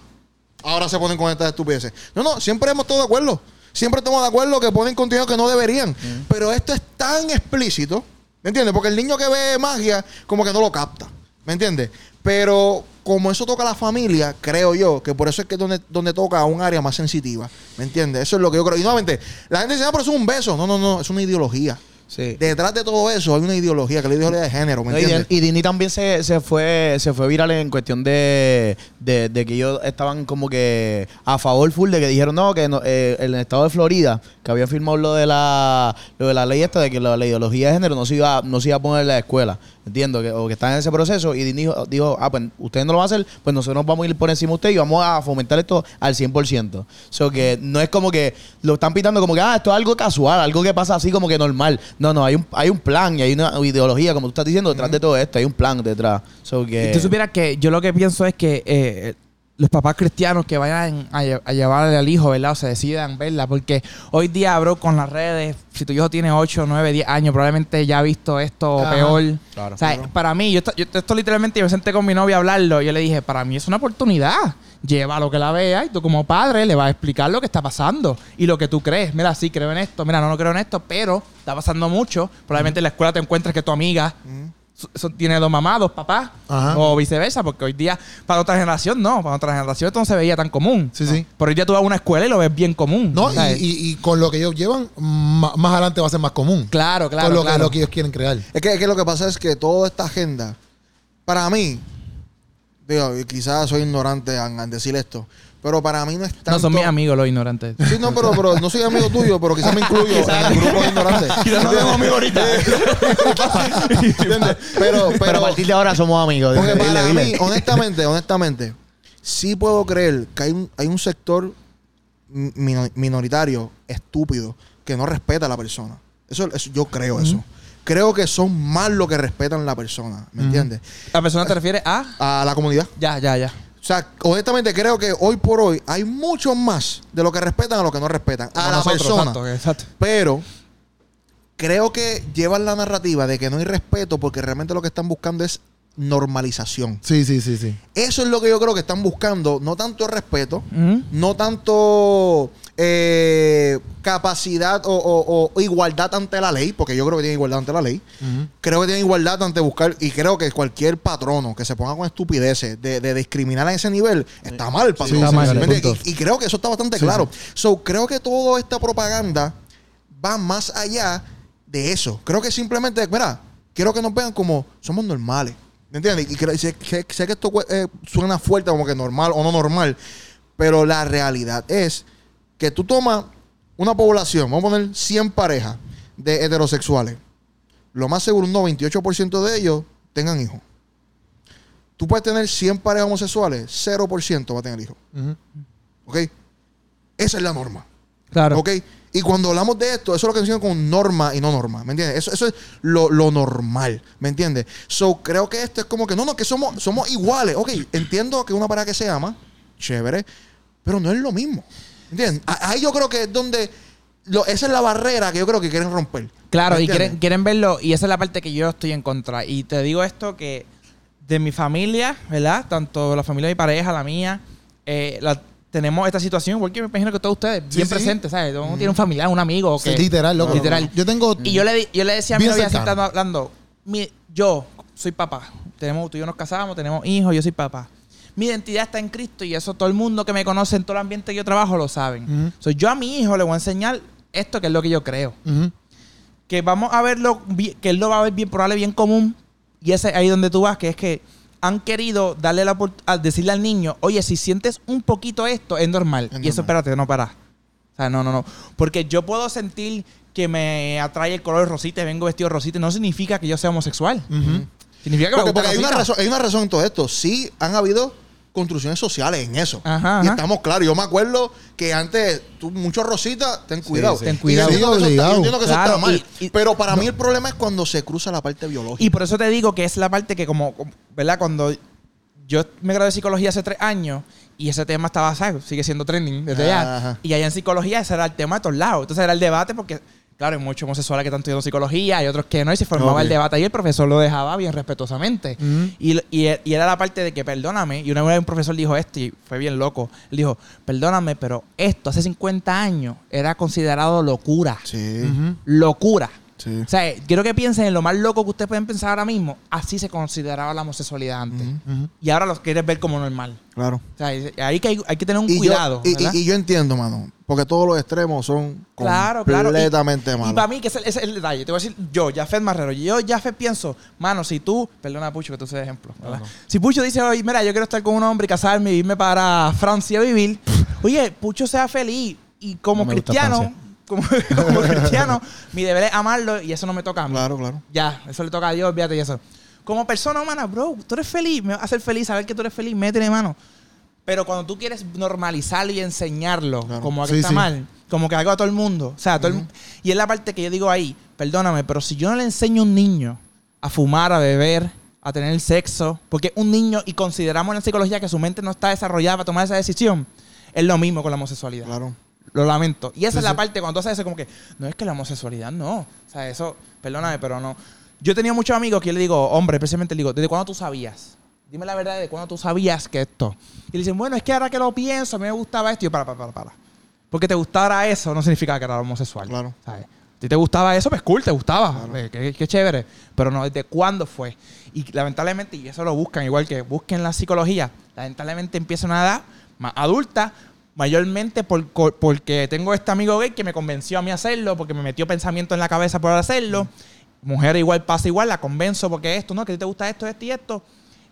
ahora se ponen con estas estupideces. No, no, siempre hemos estado de acuerdo. Siempre estamos de acuerdo que ponen contenido que no deberían. Pero esto es tan explícito, ¿me entiendes? Porque el niño que ve magia, como que no lo capta, ¿me entiendes? Pero como eso toca a la familia, creo yo que por eso es que es donde, donde toca a un área más sensitiva, ¿me entiendes? Eso es lo que yo creo. Y nuevamente, la gente dice, ah, pero eso es un beso. No, no, no, es una ideología. Sí. Detrás de todo eso hay una ideología, que es la ideología de género, ¿me No, entiendes? y Disney también se, se fue se fue viral en cuestión de, de, de que ellos estaban como que a favor full de que dijeron no que no, eh, en el estado de Florida que habían firmado lo de la lo de la ley esta de que la, la ideología de género no se iba no se iba a poner en la escuela entiendo que o que están en ese proceso y dijo, dijo, ah pues ustedes no lo van a hacer pues nosotros nos vamos a ir por encima de ustedes y vamos a fomentar esto al 100% o sea que no es como que lo están pitando como que ah esto es algo casual algo que pasa así como que normal no no hay un hay un plan y hay una ideología como tú estás diciendo detrás de todo esto hay un plan detrás. So que Y tú supieras que yo lo que pienso es que eh, los papás cristianos que vayan a, a llevarle al hijo, ¿verdad? O se decidan verla. Porque hoy día, bro, con las redes, si tu hijo tiene 8, 9, 10 años, probablemente ya ha visto esto Ajá. peor. Claro. o sea, Claro. para mí, yo, esto- yo esto literalmente, yo me senté con mi novia a hablarlo. Y yo le dije, para mí es una oportunidad. Lleva lo que la vea y tú como padre le vas a explicar lo que está pasando y lo que tú crees. Mira, sí, creo en esto. Mira, no, no creo en esto, pero está pasando mucho. Probablemente en la escuela te encuentres que tu amiga tiene dos mamás, dos papás, Ajá. o viceversa, porque hoy día, para otra generación, no, para otra generación esto no se veía tan común. Sí, sí. Pero hoy día tú vas a una escuela y lo ves bien común. No, y, y- y con lo que ellos llevan, ma- más adelante va a ser más común. claro, claro. con lo, claro. Que, lo que ellos quieren crear. Es que, es que lo que pasa es que toda esta agenda, para mí, digo, y quizás soy ignorante en, en decir esto, pero para mí no es tanto... No son mis amigos los ignorantes. Sí, no, pero, pero no soy amigo tuyo, pero quizás me [LAUGHS] incluyo en el grupo de ignorantes. [LAUGHS] Quizás no somos amigos ahorita. [LAUGHS] ¿Entiendes? Pero, Pero, pero, a partir de ahora somos amigos. porque Dile, para dile. mí, honestamente, honestamente, sí puedo creer que hay un, hay un sector mino- minoritario, estúpido, que no respeta a la persona. Eso, eso- yo creo eso. Creo que son más los que respetan a la persona, ¿me entiendes? ¿La persona te refiere a? A la comunidad. Ya, ya, ya. O sea, honestamente creo que hoy por hoy hay muchos más de los que respetan a los que no respetan. A Como la nosotros, persona. Exacto, exacto. Pero creo que llevan la narrativa de que no hay respeto porque realmente lo que están buscando es normalización. Sí, sí, sí, sí. Eso es lo que yo creo que están buscando, no tanto respeto, no tanto eh, capacidad o, o- o igualdad ante la ley, porque yo creo que tienen igualdad ante la ley. Creo que tienen igualdad ante buscar, y creo que cualquier patrono que se ponga con estupideces de, de discriminar a ese nivel está mal, patrón. punto. y, y creo que eso está bastante Sí, claro. So, creo que toda esta propaganda va más allá de eso. Creo que simplemente, mira, quiero que nos vean como somos normales. ¿Me entiendes? Y creo- sé, sé- sé que esto eh, suena fuerte como que normal o no normal, pero la realidad es que tú tomas una población, vamos a poner 100 parejas de heterosexuales. Lo más seguro, un 98% de ellos tengan hijos. Tú puedes tener 100 parejas homosexuales, 0% va a tener hijos. Ujú. ¿Ok? Esa es la norma. Claro. ¿Ok? Y cuando hablamos de esto, eso es lo que decimos con norma y no norma. ¿Me entiendes? Eso, eso es lo, lo normal. ¿Me entiendes? So, creo que esto es como que no, no, que somos, somos iguales. Ok, entiendo que una pareja que se ama, chévere, pero no es lo mismo. Ahí yo creo que es donde. lo- esa es la barrera que yo creo que quieren romper. Claro, ¿Me y quieren, quieren verlo, y esa es la parte que yo estoy en contra. Y te digo esto que de mi familia, ¿verdad? Tanto la familia de mi pareja, la mía, eh, la- tenemos esta situación, porque me imagino que todos ustedes, Sí, bien sí. presentes, ¿sabes? Mundo tiene un familiar, un amigo. Sí, literal, loco. Literal. Yo tengo. Y yo le, yo le decía a mi novia, así hablando, mi- yo soy papá. Tenemos, tú y yo nos casamos, tenemos hijos, yo soy papá. Mi identidad está en Cristo y eso todo el mundo que me conoce en todo el ambiente que yo trabajo lo saben. Ujú. So, yo a mi hijo le voy a enseñar esto que es lo que yo creo que vamos a verlo, que él lo va a ver bien probable, bien común. Y ese es ahí donde tú vas, que es que han querido darle la a decirle al niño, oye, si sientes un poquito esto, es normal. Es y eso, espérate, no para. O sea, no, no, no. Porque yo puedo sentir que me atrae el color rosita y vengo vestido rosita, no significa que yo sea homosexual. Significa que me Porque, gusta porque hay, una razón, hay una razón en todo esto. Sí han habido construcciones sociales en eso. Ajá, Y estamos claros. Yo me acuerdo que antes, tú, muchos rositas, ten cuidado. sí. Ten Y yo cuidado. entiendo que eso está- Obligado. yo entiendo que eso está mal. y- y- pero para mí el problema es cuando se cruza la parte biológica. Y por eso te digo que es la parte que como, ¿verdad? Cuando yo me gradué de psicología hace tres años y ese tema estaba, ¿sabes? Sigue siendo trending desde allá. Y allá en psicología ese era el tema de todos lados. Entonces era el debate porque, claro, hay muchos homosexuales que están estudiando psicología y otros que no. Y se formaba el debate y el profesor lo dejaba bien respetuosamente. Y, y- y era la parte de que, perdóname, y una vez un profesor dijo esto y fue bien loco. Él dijo, perdóname, pero esto hace 50 años era considerado locura. Sí. Locura. Sí. O sea, quiero que piensen en lo más loco que ustedes pueden pensar ahora mismo. Así se consideraba la homosexualidad antes. Y ahora los quieres ver como normal. Claro. O sea, y- ahí que hay, hay que tener un Y cuidado. yo, y, y- y yo entiendo, mano. Porque todos los extremos son Claro, claro. Y- completamente Y, malos. para mí, que ese, ese es el detalle. Te voy a decir, yo, Jafet Marrero, yo, Jafet, pienso, mano, si tú, perdona, Pucho, que tú seas ejemplo, ¿verdad? Si Pucho dice, oye, mira, yo quiero estar con un hombre y casarme y irme para Francia a vivir, [LAUGHS] oye, Pucho sea feliz y como No cristiano. Como, [LAUGHS] como cristiano, mi deber es amarlo y eso no me toca a mí. Claro, claro. Ya, eso le toca a Dios, olvídate y eso. Como persona humana, bro, tú eres feliz, me va a hacer feliz saber que tú eres feliz, métele mano. Pero cuando tú quieres normalizarlo y enseñarlo Claro. como que Sí, está sí. mal, como que algo a todo el mundo. O sea, todo el mu- y es la parte que yo digo ahí, perdóname, pero si yo no le enseño a un niño a fumar, a beber, a tener sexo, porque un niño, y consideramos en la psicología que su mente no está desarrollada para tomar esa decisión, es lo mismo con la homosexualidad. Claro. Lo lamento. Y esa Sí, es la sí. parte cuando tú haces eso como que, no es que la homosexualidad, no. O sea, eso, perdóname, pero no. Yo tenido muchos amigos que yo le digo, hombre, especialmente le digo, ¿desde cuándo tú sabías? Dime la verdad, ¿desde cuándo tú sabías que esto? Y le dicen, bueno, es que ahora que lo pienso, a mí me gustaba esto. Y yo, para, para, para, para. Porque te gustara eso no significa que era homosexual. Claro. ¿sabes? Si te gustaba eso, pues cool, te gustaba. Eh, qué, qué chévere. Pero no, ¿desde cuándo fue? Y lamentablemente, y eso lo buscan, igual que busquen la psicología, lamentablemente empieza a una edad más adulta, mayormente por- porque tengo este amigo gay que me convenció a mí a hacerlo, porque me metió pensamiento en la cabeza por hacerlo. Mujer igual pasa igual, la convenzo porque esto, ¿no? Que a ti te gusta esto, esto y esto.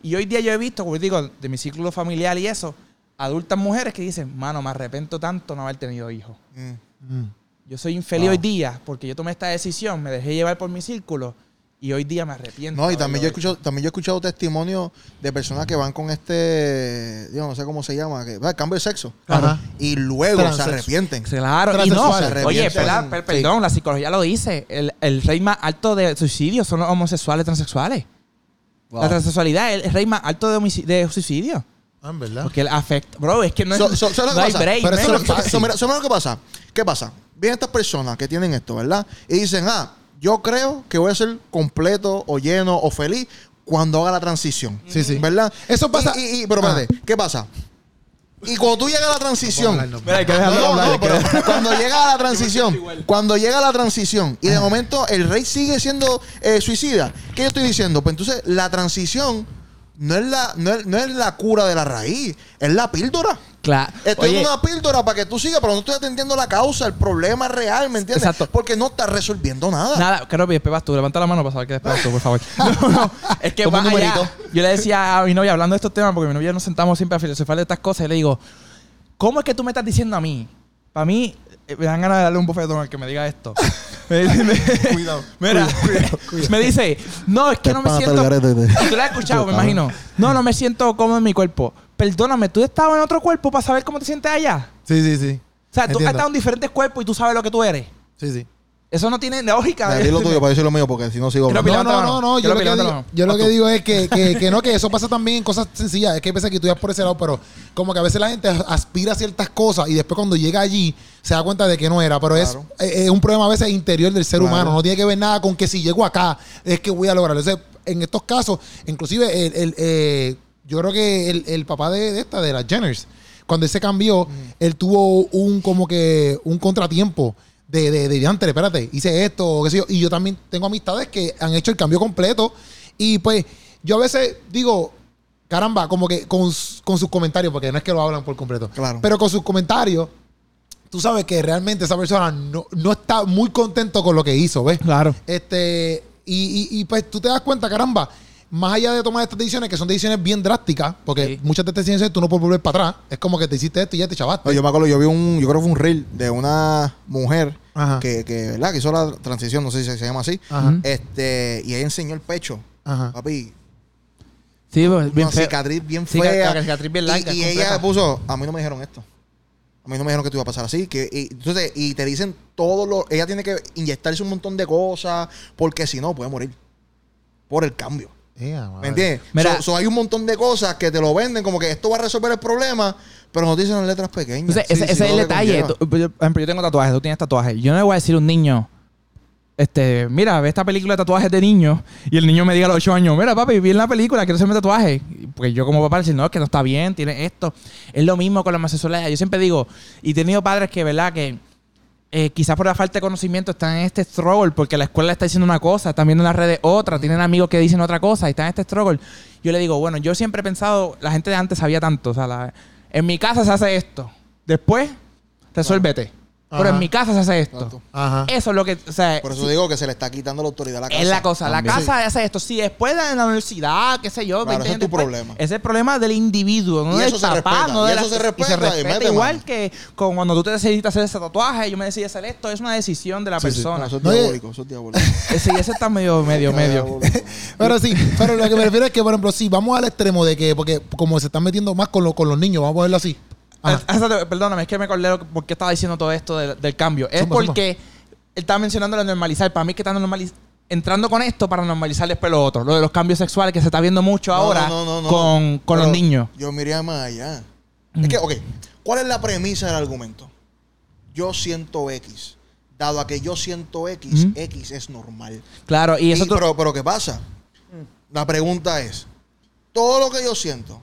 Y hoy día yo he visto, como digo, de mi círculo familiar y eso, adultas mujeres que dicen, mano, me arrepiento tanto no haber tenido hijos. Mm. Mm. Yo soy infeliz Wow. hoy día porque yo tomé esta decisión, me dejé llevar por mi círculo y hoy día me arrepiento. No, y también yo, he escuchado, también yo he escuchado testimonios de personas que van con este, yo no sé cómo se llama, que va, cambio de sexo. Ajá. Y luego se arrepienten. Claro, y no, oye, Se perdón, arrepienten. per- perdón, la psicología lo dice, el, el rey más alto de suicidio son los homosexuales transexuales. Wow. La transexualidad es el rey más alto de, de suicidio. Ah, en verdad. Porque el afecta. Bro, es que no es. So- so- ¿sabes lo no que hay break, Pero eso So- es lo que pasa. ¿Qué pasa? Vienen estas personas que tienen esto, ¿verdad? Y dicen, ah, yo creo que voy a ser completo o lleno o feliz cuando haga la transición. Sí, sí. ¿Verdad? Eso pasa- Y, y- y- pero espérate, ¿qué pasa? Y cuando tú llegas a la transición. No hablar, no. No, hablar, no, que [LAUGHS] cuando llega a la transición, cuando llega a la transición y de momento el rey sigue siendo eh, suicida, ¿qué yo estoy diciendo? Pues entonces la transición no es la, no es, no es la cura de la raíz, es la píldora. Claro. Estoy Oye, dando una píldora para que tú sigas, pero no estoy atendiendo la causa, el problema real, ¿me entiendes? Exacto. Porque no estás resolviendo nada. Nada, creo que después vas tú. Levanta la mano para saber que después vas tú, por favor. [LAUGHS] No, no, es que un allá. Yo le decía a mi novia, hablando de estos temas, porque mi novia nos sentamos siempre a filosofar de estas cosas, y le digo, ¿cómo es que tú me estás diciendo a mí? Para mí, me dan ganas de darle un bofetón al que me diga esto. [LAUGHS] Dice- me- Cuidado. [LAUGHS] Mira, [LAUGHS] me dice, no, es que no me siento... tú la has escuchado, me imagino. No, no me siento cómodo en mi cuerpo. Perdóname, ¿tú estabas en otro cuerpo para saber cómo te sientes allá? Sí, sí, sí. O sea, tú has Entiendo. estado en diferentes cuerpos y tú sabes lo que tú eres. Sí, sí. Eso no tiene lógica. Dale, di lo tuyo para decir lo mío, porque si no sigo No, no, no, Yo lo que digo, mano. yo lo Vas que tú. digo es que, que, que no, que eso pasa también en cosas sencillas. Es que pensé que tú ibas por ese lado, pero como que a veces la gente aspira a ciertas cosas y después cuando llega allí se da cuenta de que no era. Pero Claro. es, es un problema a veces interior del ser Claro. humano. No tiene que ver nada con que si llego acá es que voy a lograrlo. Entonces, en estos casos, inclusive el, el, eh, yo creo que el, el papá de, de esta, de las Jenners, cuando él se cambió, él tuvo un como que un contratiempo de, de, de diantre, espérate, hice esto, qué sé yo. Y yo también tengo amistades que han hecho el cambio completo. Y pues, yo a veces digo, caramba, como que con, con sus comentarios, porque no es que lo hablan por completo. Claro. Pero con sus comentarios, tú sabes que realmente esa persona no, no está muy contento con lo que hizo, ¿ves? Claro. Este, y, y- y, pues tú te das cuenta, caramba, más allá de tomar estas decisiones, que son decisiones bien drásticas, porque Sí. muchas de estas decisiones tú no puedes volver para atrás. Es como que te hiciste esto y ya te chavaste. No, yo me acuerdo, yo vi un, yo creo que fue un reel de una mujer Ajá. que, que, ¿verdad? Que hizo la transición, no sé si se, llama así. Ajá. Este, y ella enseñó el pecho. Ajá. Papi, Sí, pues, bien una feo. cicatriz bien Sí, fea. la cicatriz bien Y- larga, y, completa. ella puso, a mí no me dijeron esto. A mí no me dijeron que te iba a pasar así. Que, y, entonces, y te dicen todo lo. Ella tiene que inyectarse un montón de cosas. Porque si no, puede morir. Por el cambio. Ea, madre. ¿Me entiendes? Mira. So- so hay un montón de cosas que te lo venden como que esto va a resolver el problema, pero no te dicen en letras pequeñas. Entonces, Sí, ese, sí, ese es el detalle. Tú- Por ejemplo, yo tengo tatuajes, tú tienes tatuajes. Yo no le voy a decir a un niño, este, mira, ve esta película de tatuajes de niños y el niño me diga a los 8 años, mira, papi, vi en la película, quiero hacerme tatuaje. Porque yo como papá decir, no, es que no está bien, tiene esto. Es lo mismo con la homosexualidad. Yo siempre digo, y he tenido padres que, ¿verdad? Que eh, quizás por la falta de conocimiento están en este struggle porque la escuela está diciendo una cosa, están viendo en las redes otra, tienen amigos que dicen otra cosa y están en este struggle. Yo le digo, bueno, yo siempre he pensado, la gente de antes sabía tanto, o sea, la- en mi casa se hace esto, después resuélvete. Pero Ajá. en mi casa se hace esto. Exacto. Ajá. Eso es lo que, o sea, Por eso digo que se le está quitando la autoridad a la casa. es la cosa. La También. casa hace esto. Si después de la universidad, qué sé yo, Claro, 20 ese es años tu después, problema. Ese es el problema del individuo, no Y del eso se papá, respeta, no y de eso la- se respeta, y respeta mete igual mano. que con cuando tú te decides hacer ese tatuaje, yo me decidí hacer esto, es una decisión de la Sí, sí. persona. No, eso es No, y- diabólico, eso es diabólico. [LAUGHS] Ese, ese está medio, medio, medio. Diabólico. [LAUGHS] Pero sí, pero lo que me refiero es que, por ejemplo, si vamos al extremo de que, porque como se están metiendo más con, lo- con los niños, vamos a verlo así. Ajá. Eh, Perdóname, es que me acordé por qué estaba diciendo todo esto del, del cambio. Es Zumba, zumba. porque él estaba mencionando lo de normalizar. Para mí que está normaliz- entrando con esto para normalizar después lo otro. Lo de los cambios sexuales que se está viendo mucho No, ahora no, no, no, no. con, con los niños. Yo miré más allá. Es que, ok, ¿cuál es la premisa del argumento? Yo siento X. Dado a que yo siento X, Ujú. X es normal. Claro, y eso Y- tú- pero, pero ¿qué pasa? La pregunta es, ¿todo lo que yo siento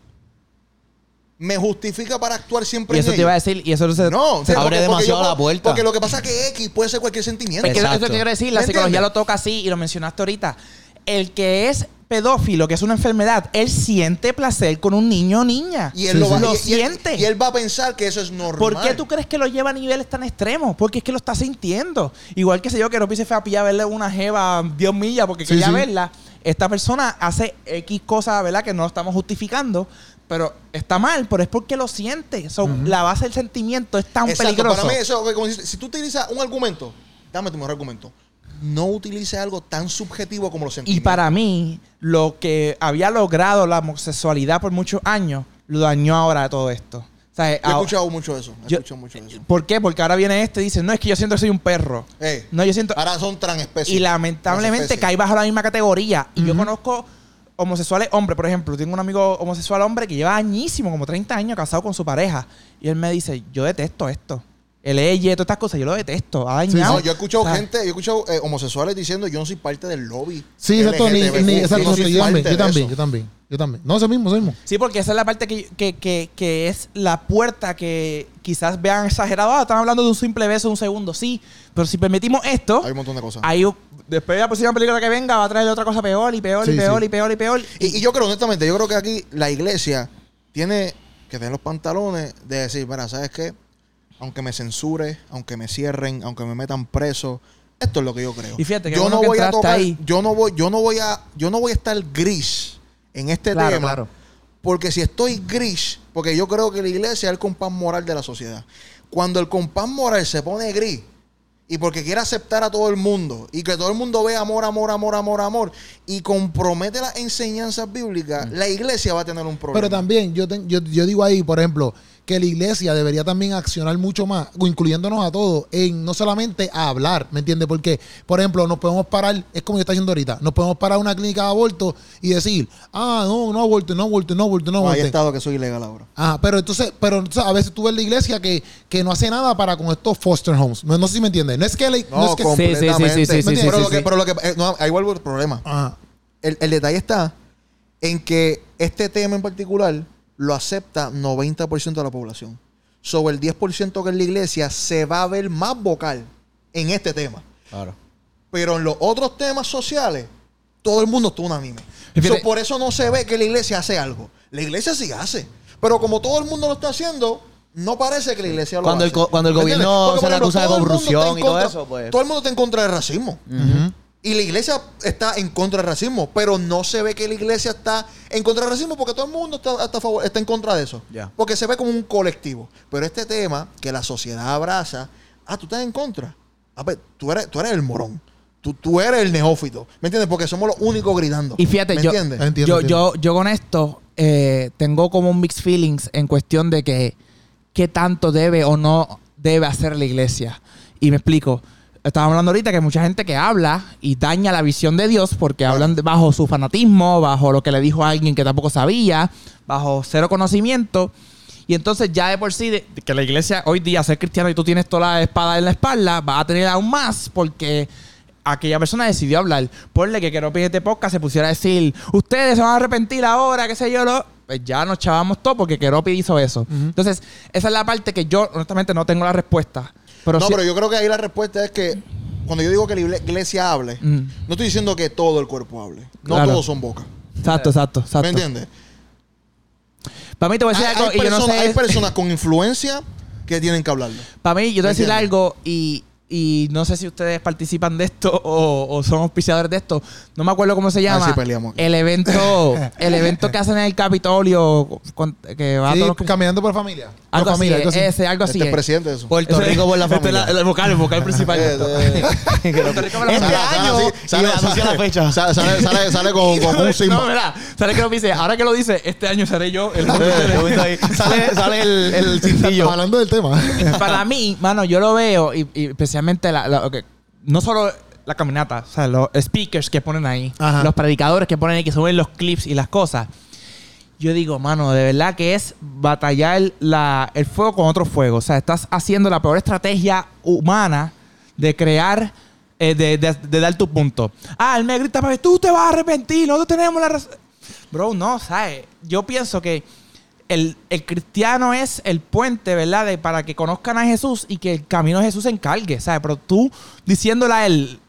me justifica para actuar siempre y eso en te iba a decir, y eso se, No, Se porque- abre porque demasiado yo- la puerta. Porque lo que pasa es que X puede ser cualquier sentimiento. Es que eso- Exacto. te quiero decir, la ¿Me psicología entiendes? lo toca así y lo mencionaste ahorita. el que es pedófilo, que es una enfermedad, él siente placer con un niño o niña. Y él Sí, lo, sí. va, Lo y- y él- siente. Y él va a pensar que eso es normal. ¿Por qué tú crees que lo lleva a niveles tan extremos? Porque es que lo está sintiendo. Igual que sé yo que Ropi se fue a pillar a verle una jeva a Dios millas porque Sí, quería sí. verla. Esta persona hace X cosas, ¿verdad? Que no estamos justificando. Pero está mal, pero es porque lo siente. So, La base del sentimiento es tan Exacto, peligroso. Para mí, eso, como dices, si tú utilizas un argumento, dame tu mejor argumento. No utilices algo tan subjetivo como los Y sentimientos. para mí, lo que había logrado la homosexualidad por muchos años, lo dañó ahora todo esto. O sea, Yo he ahora- escuchado mucho eso. He yo- escuchado mucho eso. ¿Por qué? Porque ahora viene este y dice, no, es que yo siento que soy un perro. Ey, No, yo siento... ahora son transespecies. Y lamentablemente cae bajo la misma categoría. Y yo conozco homosexuales hombres, por ejemplo. Tengo un amigo homosexual hombre que lleva añísimo, como 30 años, casado con su pareja. Y él me dice, yo detesto esto. El ella, todas estas cosas, yo lo detesto. Ha Sí, dañado. No, yo he escuchado O sea, gente, yo he escuchado eh, homosexuales diciendo yo no soy parte del lobby. Sí, exacto, ni, yo exacto, también, yo también, yo también, yo también. No, eso mismo, eso mismo. Sí, porque esa es la parte que, que, que, que es la puerta que quizás vean exagerado. Ah, están hablando de un simple beso, un segundo. Sí, pero si permitimos esto, Hay un montón de cosas. ahí después de la próxima película que venga va a traer otra cosa peor y peor y Sí, peor sí. y peor y peor. Y, y yo creo, honestamente, yo creo que aquí la iglesia tiene que tener los pantalones de decir, mira, ¿sabes qué? Aunque me censure, aunque me cierren, aunque me metan preso, esto es lo que yo creo. Y fíjate, qué yo no que voy a tocar, ahí. yo no voy, yo no voy a, yo no voy a estar gris en este Claro, tema. claro. Porque si estoy gris, porque yo creo que la iglesia es el compás moral de la sociedad. Cuando el compás moral se pone gris, y porque quiere aceptar a todo el mundo, y que todo el mundo vea amor, amor, amor, amor, amor, y compromete las enseñanzas bíblicas, la iglesia va a tener un problema. Pero también, yo, te- yo, yo digo ahí, por ejemplo, que la iglesia debería también accionar mucho más, o incluyéndonos a todos, en no solamente a hablar, ¿me entiendes? Porque, por ejemplo, nos podemos parar, es como yo estoy haciendo ahorita, nos podemos parar a una clínica de aborto y decir, ah, no, no aborto, no aborto, no aborto, no No, hay aborto. estado que soy ilegal ahora. Ajá, pero entonces, pero entonces, a veces tú ves la iglesia que, que no hace nada para con estos foster homes. No, no sé si me entiendes. No es que la, no, No, es que completamente. Sí, sí, sí, sí, sí, pero, sí, lo que, sí. pero lo que, eh, no, ahí vuelvo el problema. Ajá. El, el detalle está en que este tema en particular lo acepta 90% de la población. Sobre el 10% que es la iglesia se va a ver más vocal en este tema. Claro. Pero en los otros temas sociales, todo el mundo está unánime. So, por eso no se ve que la iglesia hace algo. La iglesia sí hace. Pero como todo el mundo lo está haciendo, no parece que la iglesia lo Cuando el hace. co- cuando el ¿Me gobierno se le acusa de el corrupción y todo eso, pues. Todo el mundo está en contra del racismo. Y la iglesia está en contra del racismo, pero no se ve que la iglesia está en contra del racismo porque todo el mundo está, está a favor- está en contra de eso. Porque se ve como un colectivo. Pero este tema que la sociedad abraza, ah, tú estás en contra. A ver, tú eres, tú eres el morón. Tú, tú eres el neófito. ¿Me entiendes? Porque somos los únicos gritando. Y fíjate, ¿Me yo, entiendes? Entiendo, yo, entiendo. yo, yo con esto eh, tengo como un mixed feelings en cuestión de que qué tanto debe o no debe hacer la iglesia. Y me explico. Estábamos hablando ahorita que hay mucha gente que habla y daña la visión de Dios porque hablan bajo su fanatismo, bajo lo que le dijo a alguien que tampoco sabía, bajo cero conocimiento. Y entonces ya de por sí, de- que la iglesia hoy día, ser cristiano y tú tienes toda la espada en la espalda, va a tener aún más porque aquella persona decidió hablar. Ponle que quiero este podcast se pusiera a decir, ustedes se van a arrepentir ahora, qué sé yo, lo... pues ya nos chavamos todo porque Keropi hizo eso. Entonces, esa es la parte que yo honestamente no tengo la respuesta. Pero no, pero yo creo que ahí la respuesta es que cuando yo digo que la igle- iglesia hable, Mm. no estoy diciendo que todo el cuerpo hable. No Claro. todos son bocas. Exacto, exacto, exacto. ¿Me entiendes? Para mí te voy a Hay, decir algo hay y yo no personas, sé... hay personas con influencia que tienen que hablarlo. Para mí, yo te voy a decir algo y, y no sé si ustedes participan de esto [LAUGHS] o, o son auspiciadores de esto. No me acuerdo cómo se llama. si peleamos aquí. El evento, [LAUGHS] el evento que hacen en el Capitolio, con- que va a Sí, todos los caminando por familia. algo Por así, familia, algo así. ese, algo así. Este es es. presidente de eso. Puerto Ese- Rico por la este es familia. el vocal, el vocal [LAUGHS] principal. Puerto Rico por la Este familia. año sale, anuncia la fecha. Sale, sale, sale, sale con, con un No, símbolo. mira, ¿sabes qué lo dice? Ahora que lo dice, este año seré yo el sale, sale el, el cintillo. Hablando del tema. Para mí, mano, yo lo veo, y, y especialmente la, la- ok, no solo la caminata, o sea, los speakers que ponen ahí, Ajá. los predicadores que ponen ahí, que suben los clips y las cosas. Yo digo, mano, de verdad que es batallar la, el fuego con otro fuego. O sea, estás haciendo la peor estrategia humana de crear, eh, de, de- de dar tu punto. Ah, él me grita, "Pero tú te vas a arrepentir, nosotros tenemos la razón. Bro, no, ¿sabes? Yo pienso que el, el cristiano es el puente, ¿verdad? De, para que conozcan a Jesús y que el camino de Jesús se encargue, ¿sabes? Pero tú diciéndole a él,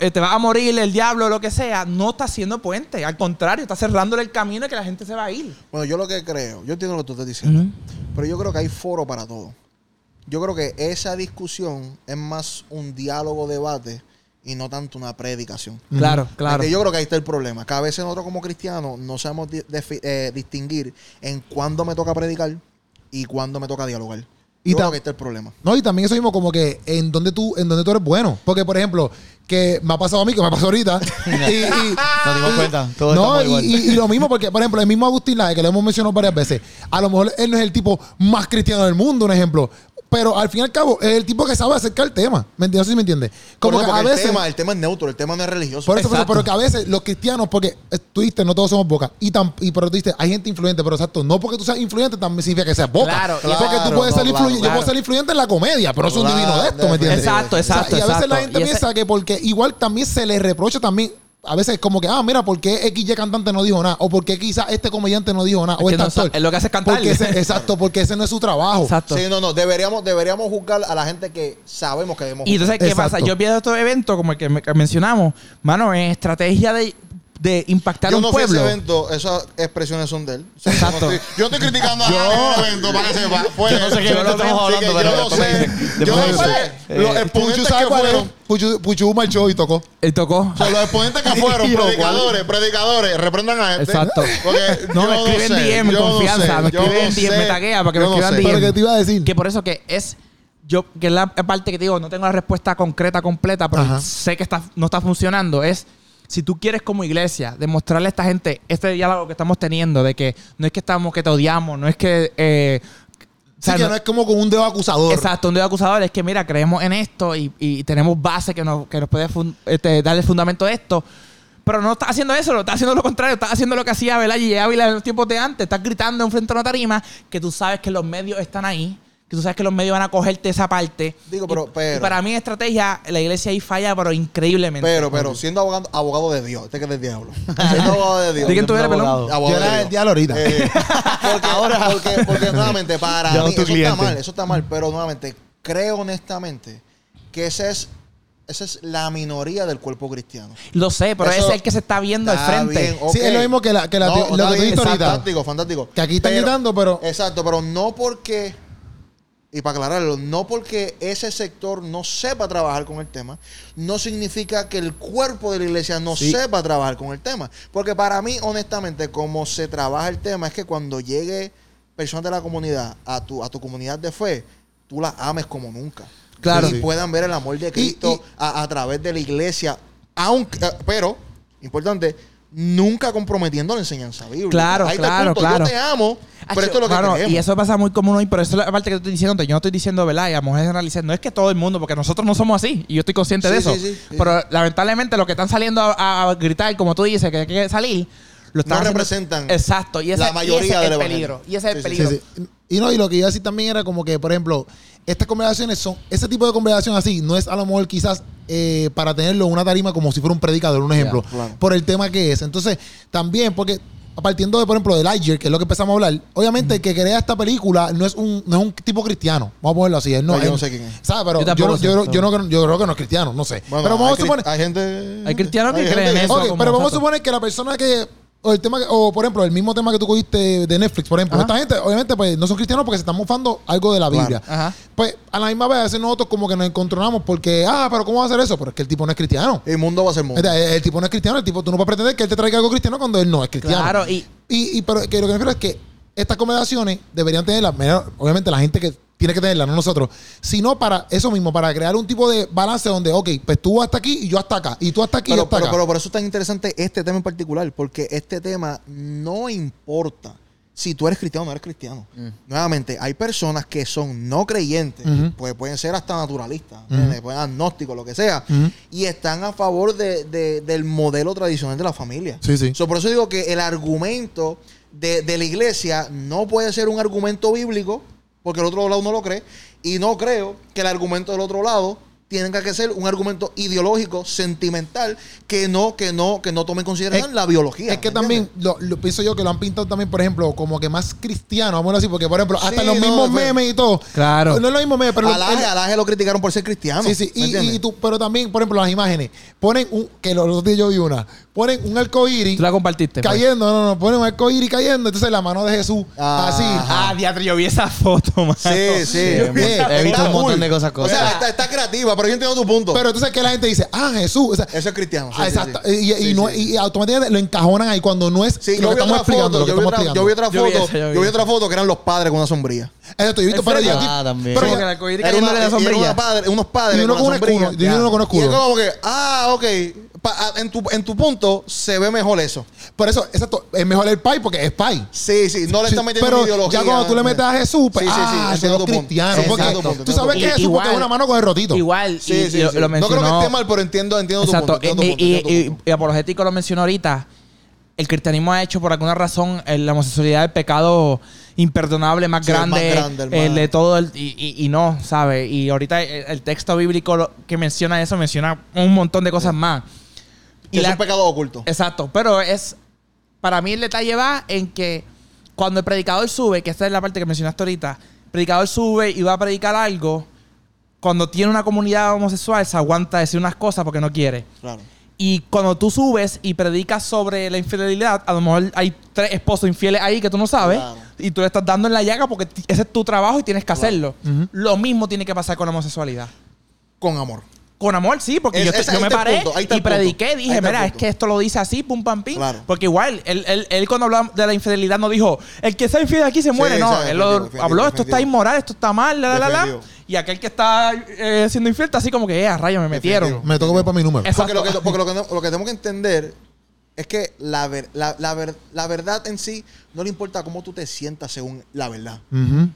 eh, te vas a morir, el diablo, lo que sea, no está haciendo puente. Al contrario, está cerrándole el camino y que la gente se va a ir. Bueno, yo lo que creo, yo entiendo lo que tú estás diciendo, pero yo creo que hay foro para todo. Yo creo que esa discusión es más un diálogo, debate y no tanto una predicación. Claro, claro. Porque yo creo que ahí está el problema. Que a veces nosotros como cristianos no sabemos eh, distinguir en cuándo me toca predicar y cuándo me toca dialogar. Y yo creo que ahí está el problema. No, y también eso mismo como que en donde tú, en donde tú eres bueno. Porque, por ejemplo, que me ha pasado a mí, que me pasó ahorita. [LAUGHS] y, y- [LAUGHS] Nos dimos cuenta. No, y lo mismo porque, por ejemplo, el mismo Agustín Laje, que lo hemos mencionado varias veces, a lo mejor él no es el tipo más cristiano del mundo, un ejemplo. Pero al fin y al cabo, es el tipo que sabe acercar el tema. ¿Me entiendes? No sé si me entiendes. Como que a porque veces. el, tema, el tema es neutro, el tema no es religioso. Por eso, por eso, Exacto. pero que a veces los cristianos, porque eh, tú dijiste, no todos somos boca. Y, tam- y pero tú dijiste, hay gente influyente, pero exacto, no porque tú seas influyente también significa que seas boca. Claro, porque claro, tú puedes no, ser claro, influyente. Yo puedo ser influyente en la comedia, pero no soy un divino de esto, ¿me entiendes? Exacto, O sea, exacto, y a veces exacto. la gente Y ese- piensa que porque igual también se le reprocha también. A veces como que, ah, mira, ¿por qué XY cantante no dijo nada? O ¿por qué quizás este comediante no dijo nada? Es O este no actor. es lo que hace es cantar. Porque ese- [LAUGHS] exacto, porque ese no es su trabajo. Exacto. Sí, no, no, deberíamos, deberíamos juzgar a la gente que sabemos que debemos Y entonces, ¿qué Exacto. pasa? Yo vi estos eventos como el que, me- que mencionamos, mano, en estrategia de, de impactar yo un no fui a ese pueblo. evento, esas expresiones son de él. O sea, Exacto. Yo no estoy, yo no estoy criticando a nadie evento, para que sepa. Fue Yo no sé qué él. evento estamos hablando, pero yo no sé. Yo no sé. Los Eh, exponentes Puchu, que ¿sabes cuál es? fueron. Puchu, Puchu marchó y tocó. Él tocó. O sea, los exponentes que [LAUGHS] fueron, Y yo, predicadores, predicadores, reprendan a este. Exacto. [LAUGHS] No, yo me escriben DM yo no confianza, me yo escriben no DM, me taguea para que me yo no escriban. DM. Pero que te iba a decir. Que por eso que es. Yo, que es la parte que te digo, no tengo la respuesta concreta, completa, pero Ajá. sé que está, no está funcionando. Es si tú quieres como iglesia demostrarle a esta gente este diálogo que estamos teniendo, de que no es que estamos, que te odiamos, no es que. eh, o Sí, que no- no es como con un dedo acusador. Exacto, un dedo acusador es que, mira, creemos en esto y, y tenemos base que nos, que nos puede este, darle fundamento a esto. Pero no estás haciendo eso, lo estás haciendo lo contrario, estás haciendo lo que hacía ¿verdad? y Ávila en los tiempos de antes, estás gritando enfrente de una tarima que tú sabes que los medios están ahí, que tú sabes que los medios van a cogerte esa parte. Digo, pero- Y- pero- y para mí, estrategia, la iglesia ahí falla, pero increíblemente. Pero, pero, siendo abogado, abogado de Dios, este que es del diablo. [LAUGHS] Siendo abogado de Dios. ¿De quién tú eres, Abogado. pelón? Abogado Yo era Dios. el diablo ahorita. Eh, [LAUGHS] porque, Ahora- porque, porque nuevamente, para mí, eso cliente. está mal, eso está mal, pero nuevamente, creo honestamente que ese es, esa es la minoría del cuerpo cristiano. Lo sé, pero Eso ese es el que se está viendo al frente. bien. Sí, es lo mismo que la- que la- No, lo que tú ahorita. Fantástico, fantástico. Que aquí están gritando, pero- Exacto, pero no porque... Y para aclararlo, no porque ese sector no sepa trabajar con el tema, no significa que el cuerpo de la iglesia no Sí. sepa trabajar con el tema. Porque para mí, honestamente, como se trabaja el tema, es que cuando llegue personas de la comunidad a tu, a tu comunidad de fe, tú la ames como nunca. Claro. Y Sí. puedan ver el amor de Cristo y- a, a través de la iglesia. Aunque, eh, pero, importante, nunca comprometiendo la enseñanza bíblica. Claro, Ahí claro, punto. claro. Yo te amo, pero esto es lo que Claro, queremos. Y eso pasa muy común hoy, pero eso es la parte que te estoy diciendo. Yo no estoy diciendo, ¿verdad? Y a generalizar. No es que todo el mundo, porque nosotros no somos así. Y yo estoy consciente de eso. sí, sí, sí. pero lamentablemente los que están saliendo a, a gritar, como tú dices, que hay que salir, lo están No haciendo- representan Exacto. Y ese, la mayoría y ese es del el peligro. Y ese es el Sí, sí, Sí, peligro. sí. Y no, y lo que iba a decir también era como que, por ejemplo, estas conversaciones son, ese tipo de conversación así, no es a lo mejor quizás eh, para tenerlo en una tarima como si fuera un predicador, un ejemplo, claro. por el tema que es. Entonces, también, porque partiendo de, por ejemplo, de Lightyear, que es lo que empezamos a hablar, obviamente el que crea esta película no es un, no es un tipo cristiano, vamos a ponerlo así. él no, No, yo él- no sé quién es. ¿sabes? Pero Yo yo, sé, yo, no, creo- yo creo que no es cristiano, no sé. Bueno, pero vamos hay, a suponer... hay gente... Hay cristianos que creen eso. Pero vamos a suponer que la persona que. O el tema que- o por ejemplo, el mismo tema que tú cogiste de Netflix, por ejemplo. Ajá. Esta gente, obviamente, pues no son cristianos porque se están mofando algo de la Claro. Biblia. Ajá. Pues a la misma vez, a veces nosotros como que nos encontramos porque, ah, pero ¿cómo va a hacer eso? Pero es que el tipo no es cristiano. El mundo va a ser mundo. El, el tipo no es cristiano, el tipo, tú no puedes pretender que él te traiga algo cristiano cuando él no es cristiano. Claro, y Y, y pero que lo que me refiero es que estas conversaciones deberían tenerlas, mira, obviamente la gente que tiene que tenerlas, no nosotros, sino para eso mismo, para crear un tipo de balance donde, ok, pues tú hasta aquí y yo hasta acá, y tú hasta aquí y yo Pero, hasta pero, acá. pero por eso es tan interesante este tema en particular, porque este tema no importa si tú eres cristiano o no eres cristiano. Nuevamente, hay personas que son no creyentes, pues pueden ser hasta naturalistas, Ujú. ¿entiendes? pueden agnósticos, lo que sea, y están a favor de- de- del modelo tradicional de la familia. Sí, sí. So, por eso digo que el argumento de, de la iglesia no puede ser un argumento bíblico, porque el otro lado no lo cree, y no creo que el argumento del otro lado tienen que ser un argumento ideológico, sentimental, que no, que no, que no tome en consideración Es- la biología. Es que ¿me también, lo, lo pienso yo que lo han pintado también, por ejemplo, como que más cristiano, vamos a decir, porque, por ejemplo, hasta Sí, los no, mismos pero- memes y todo. Claro. No es lo mismo meme, pero. Alaje, el- Alaje lo criticaron por ser cristiano. Sí, sí, ¿me y, tú, pero también, por ejemplo, las imágenes. Ponen un, que los otros días yo vi una, ponen un arco iris Tú la compartiste. pues. cayendo, no, no, ponen un arco iris cayendo, entonces la mano de Jesús, Ah, así. ajá. Ah, diatro, yo vi esa foto, mano. Sí, sí. Yo vi esa He visto Está un montón de cosas. O sea, cosas. está, está creativa, pero yo entiendo tu punto. Pero entonces que la gente dice, ah, Jesús. O sea, Eso es cristiano. sí, ah, sí, exacto. sí. Y, y Sí, no- sí. y automáticamente lo encajonan ahí cuando no es Sí, lo yo que vi estamos otra explicando. foto, lo que yo vi otra, explicando. yo vi otra Yo vi foto, esa, yo vi yo vi esa. otra foto que eran los padres con una sombrilla. Exacto, yo he visto, yo- Ah, también. pero Como ya- que el arcoíris Era cayendo una- de la y era sombrilla. una padre- unos padres Y uno con con una un escudo, sombrilla. y uno con escudo. Y es como que, ah, ok. Pa- ah, en, tu, en tu punto se ve mejor eso. Por eso, exacto, es mejor el Pai porque es Pai. Sí, sí, no le Sí, están metiendo pero ideología. ya cuando tú le metes a Jesús, pues, Sí, sí, sí, ah, entiendo son tu los punto. cristianos. Sí, porque entiendo tu punto, tú sabes que tu Jesús Igual- porque es una mano con el rotito. Igual, Sí, y, sí, y lo, sí. lo No creo mencionó. que esté mal, pero entiendo, entiendo tu Exacto. punto. entiendo y, tu punto, y- entiendo tu y- punto. y apologético lo mencionó ahorita. El cristianismo ha hecho por alguna razón eh, la homosexualidad el pecado imperdonable más Sí, el grande, más grande, el el más- de todo el, y, y- y no, ¿sabes? Y ahorita el, el texto bíblico que menciona eso menciona un montón de cosas más. Que es un pecado oculto. Exacto, pero es para mí el detalle va en que cuando el predicador sube, que esta es la parte que mencionaste ahorita, el predicador sube y va a predicar algo, cuando tiene una comunidad homosexual se aguanta decir unas cosas porque no quiere. Claro. Y cuando tú subes y predicas sobre la infidelidad, a lo mejor hay tres esposos infieles ahí que tú no sabes. Claro. Y tú le estás dando en la llaga porque ese es tu trabajo y tienes que Claro. hacerlo. Lo mismo tiene que pasar con la homosexualidad. Con amor. Con amor, sí, porque Es- yo, me está el paré punto, y punto. prediqué. Dije, mira, es que esto lo dice así, pum, pam, pim. Claro. Porque igual, él, él, él cuando habló de la infidelidad no dijo, el que sea infiel aquí se Sí, muere. no, él lo habló, esto está inmoral, esto está mal, la, la, la. Y aquel que está eh, siendo infiel está así como que, eh, a rayos, me metieron. Definitivo. Me tengo que ver para mi número. Exacto. Porque, lo que, porque lo, que, lo que tenemos que entender es que la, ver- la, la ver- la verdad en sí no le importa cómo tú te sientas según la verdad.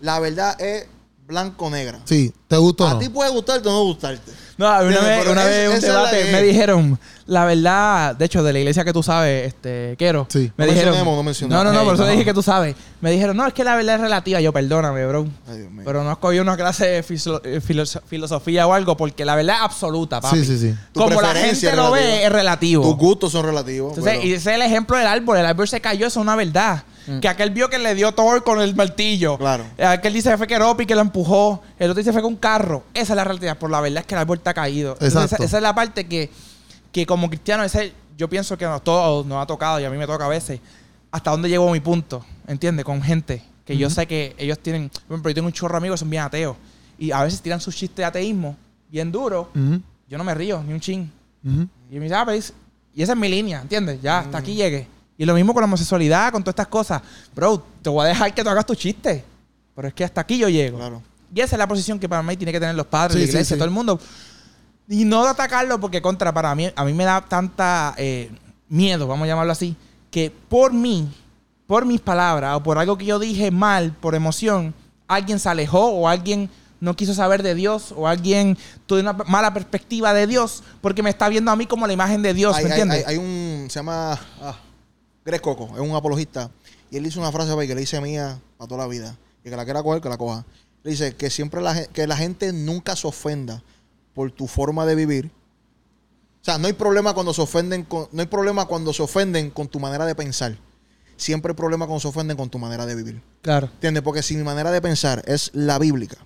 La verdad es blanco-negra. Sí, ¿te gustó A no? ti puede gustarte o no gustarte. No, a mí una vez, una vez en un debate me dijeron, la verdad, de hecho, de la iglesia que tú sabes, este, Quero, Sí. me No dijeron, mencionemos, no mencionemos. no, no, no, Ey, por eso no. dije que tú sabes. Me dijeron, no, es que la verdad es relativa. Yo, perdóname, bro. Ay, Dios mío. Pero no has cogido una clase de eh, filoso- filosofía o algo, porque la verdad es absoluta, papi. Sí, sí, sí. Tu Como la gente lo ve, es relativo. Tus gustos son relativos. Entonces, pero- y ese es el ejemplo del árbol. El árbol se cayó, eso es una verdad. Que aquel vio que le dio Thor con el martillo. Claro. Aquel dice que fue Keropi que lo empujó. El otro dice que fue con un carro. Esa es la realidad. Por la verdad es que el árbol está caído. Entonces, Exacto. esa, esa es la parte que, que como cristiano, ese, yo pienso que a todos nos ha tocado y a mí me toca a veces. Hasta dónde llegó mi punto, ¿entiendes? Con gente que yo sé que ellos tienen. Por ejemplo, yo tengo un chorro de amigos que son bien ateos. Y a veces tiran sus chistes de ateísmo bien duro. Yo no me río, ni un chin. Y me dice, ah, pues, y esa es mi línea, ¿entiendes? Ya, hasta aquí llegué. Y lo mismo con la homosexualidad, con todas estas cosas. Bro, te voy a dejar que tú hagas tu chiste. Pero es que hasta aquí yo llego. Claro. Y esa es la posición que para mí tiene que tener los padres, Sí, la sí, iglesia, sí. todo el mundo. Y no de atacarlo porque contra, para mí, a mí me da tanta eh, miedo, vamos a llamarlo así, que por mí, por mis palabras o por algo que yo dije mal, por emoción, alguien se alejó o alguien no quiso saber de Dios o alguien tuvo una mala perspectiva de Dios porque me está viendo a mí como la imagen de Dios, hay, ¿me hay- entiendes? hay- hay un. Se llama. Ah, Greg Coco, es un apologista. Y él dice una frase que le dice mía para toda la vida. Y que la quiera coger, que la coja. Le dice que siempre la, que la gente nunca se ofenda por tu forma de vivir. O sea, no hay problema cuando se ofenden con, no hay problema cuando se ofenden con tu manera de pensar. Siempre hay problema cuando se ofenden con tu manera de vivir. Claro. ¿Entiendes? Porque si mi manera de pensar es la bíblica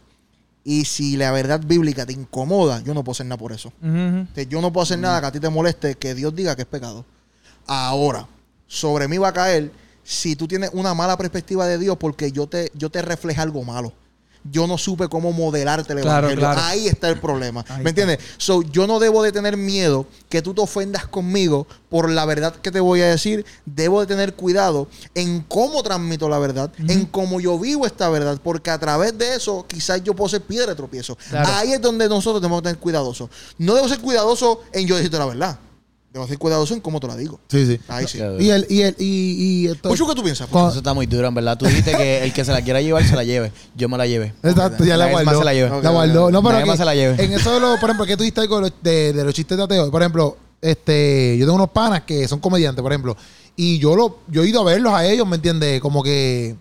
y si la verdad bíblica te incomoda, yo no puedo hacer nada por eso. Yo no puedo hacer nada que a ti te moleste que Dios diga que es pecado. Ahora, sobre mí va a caer si tú tienes una mala perspectiva de Dios porque yo te, yo te refleje algo malo. Yo no supe cómo modelarte el Claro, evangelio. claro. Ahí está el problema. Ahí ¿Me entiendes? So, yo no debo de tener miedo que tú te ofendas conmigo por la verdad que te voy a decir. Debo de tener cuidado en cómo transmito la verdad, en cómo yo vivo esta verdad, porque a través de eso quizás yo puedo ser piedra de tropiezo. Claro. Ahí es donde nosotros tenemos que tener cuidadoso. No debo ser cuidadoso en yo decirte la verdad. Debo ser cuidadoso en cómo te la digo. Sí, sí. Ahí sí. Claro. Y el, y el, y, y esto- Puchu, ¿qué tú piensas? Con- Eso está muy duro, en verdad. Tú dijiste que el que se la quiera llevar, se la lleve. Yo me la lleve. Exacto, ya la Nadie más guardó. se la lleve. La Ok, guardó. No, pero que más se la lleve. en eso de lo, por ejemplo, que tú dijiste algo de, los- de- de los chistes de ateo. Por ejemplo, este, yo tengo unos panas que son comediantes, por ejemplo, y yo lo, yo he ido a verlos a ellos, ¿me entiendes? Como que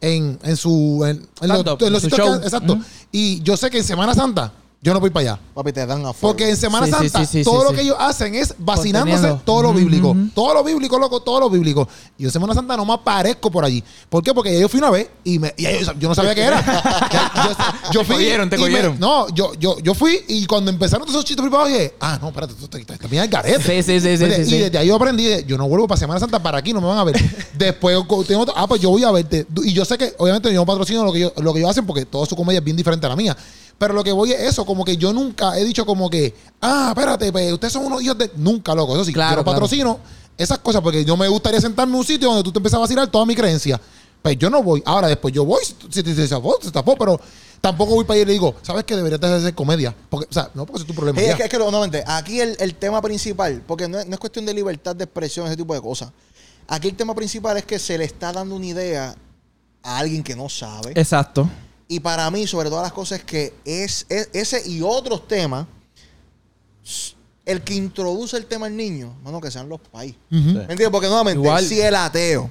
en, en su, en, en los, en los en su sitios show. que- exacto. Y yo sé que en Semana Santa yo no voy para allá. Papi, te dan a fuego. Porque en Semana Sí, Santa sí, sí, todo sí, lo sí. que ellos hacen es vacinándose todo lo bíblico. Todo lo bíblico, loco, todo lo bíblico. Y yo en Semana Santa no me aparezco por allí. ¿Por qué? Porque yo fui una vez y, me, y yo, yo no sabía qué era. [LAUGHS] yo, yo Te cogieron, te me- cogieron. no, yo, yo, yo fui y cuando empezaron todos esos chistes privados dije, ah, no, espérate, está bien al garete. Sí, sí, sí, sí, y desde ahí yo aprendí, yo no vuelvo para Semana Santa para aquí, no me van a ver. [LAUGHS] Después tengo otro- ah, pues yo voy a verte. Y yo sé que, obviamente, yo no patrocino lo que, yo, lo que ellos hacen porque toda su comedia es bien diferente a la mía. Pero lo que voy es eso, como que yo nunca he dicho como que, ah, espérate, pues ustedes son unos hijos de... Nunca, loco. Eso sí, Claro, yo claro. patrocino esas cosas porque yo me gustaría sentarme en un sitio donde tú te empiezas a vacilar toda mi creencia. Pues yo no voy. Ahora después yo voy, si si te se tapó, se tapó, pero tampoco voy para allá y le digo, ¿sabes que deberías de hacer comedia? Porque, o sea, no, porque es tu problema. Es que, es que nuevamente, aquí el, el tema principal, porque no es, no es cuestión de libertad de expresión, ese tipo de cosas. Aquí el tema principal es que se le está dando una idea a alguien que no sabe. Exacto. Y para mí, sobre todas las cosas, es que es, es- ese y otros temas, el que introduce el tema al niño, bueno, que sean los países. ¿Me entiendes? Porque nuevamente, Igual. si el ateo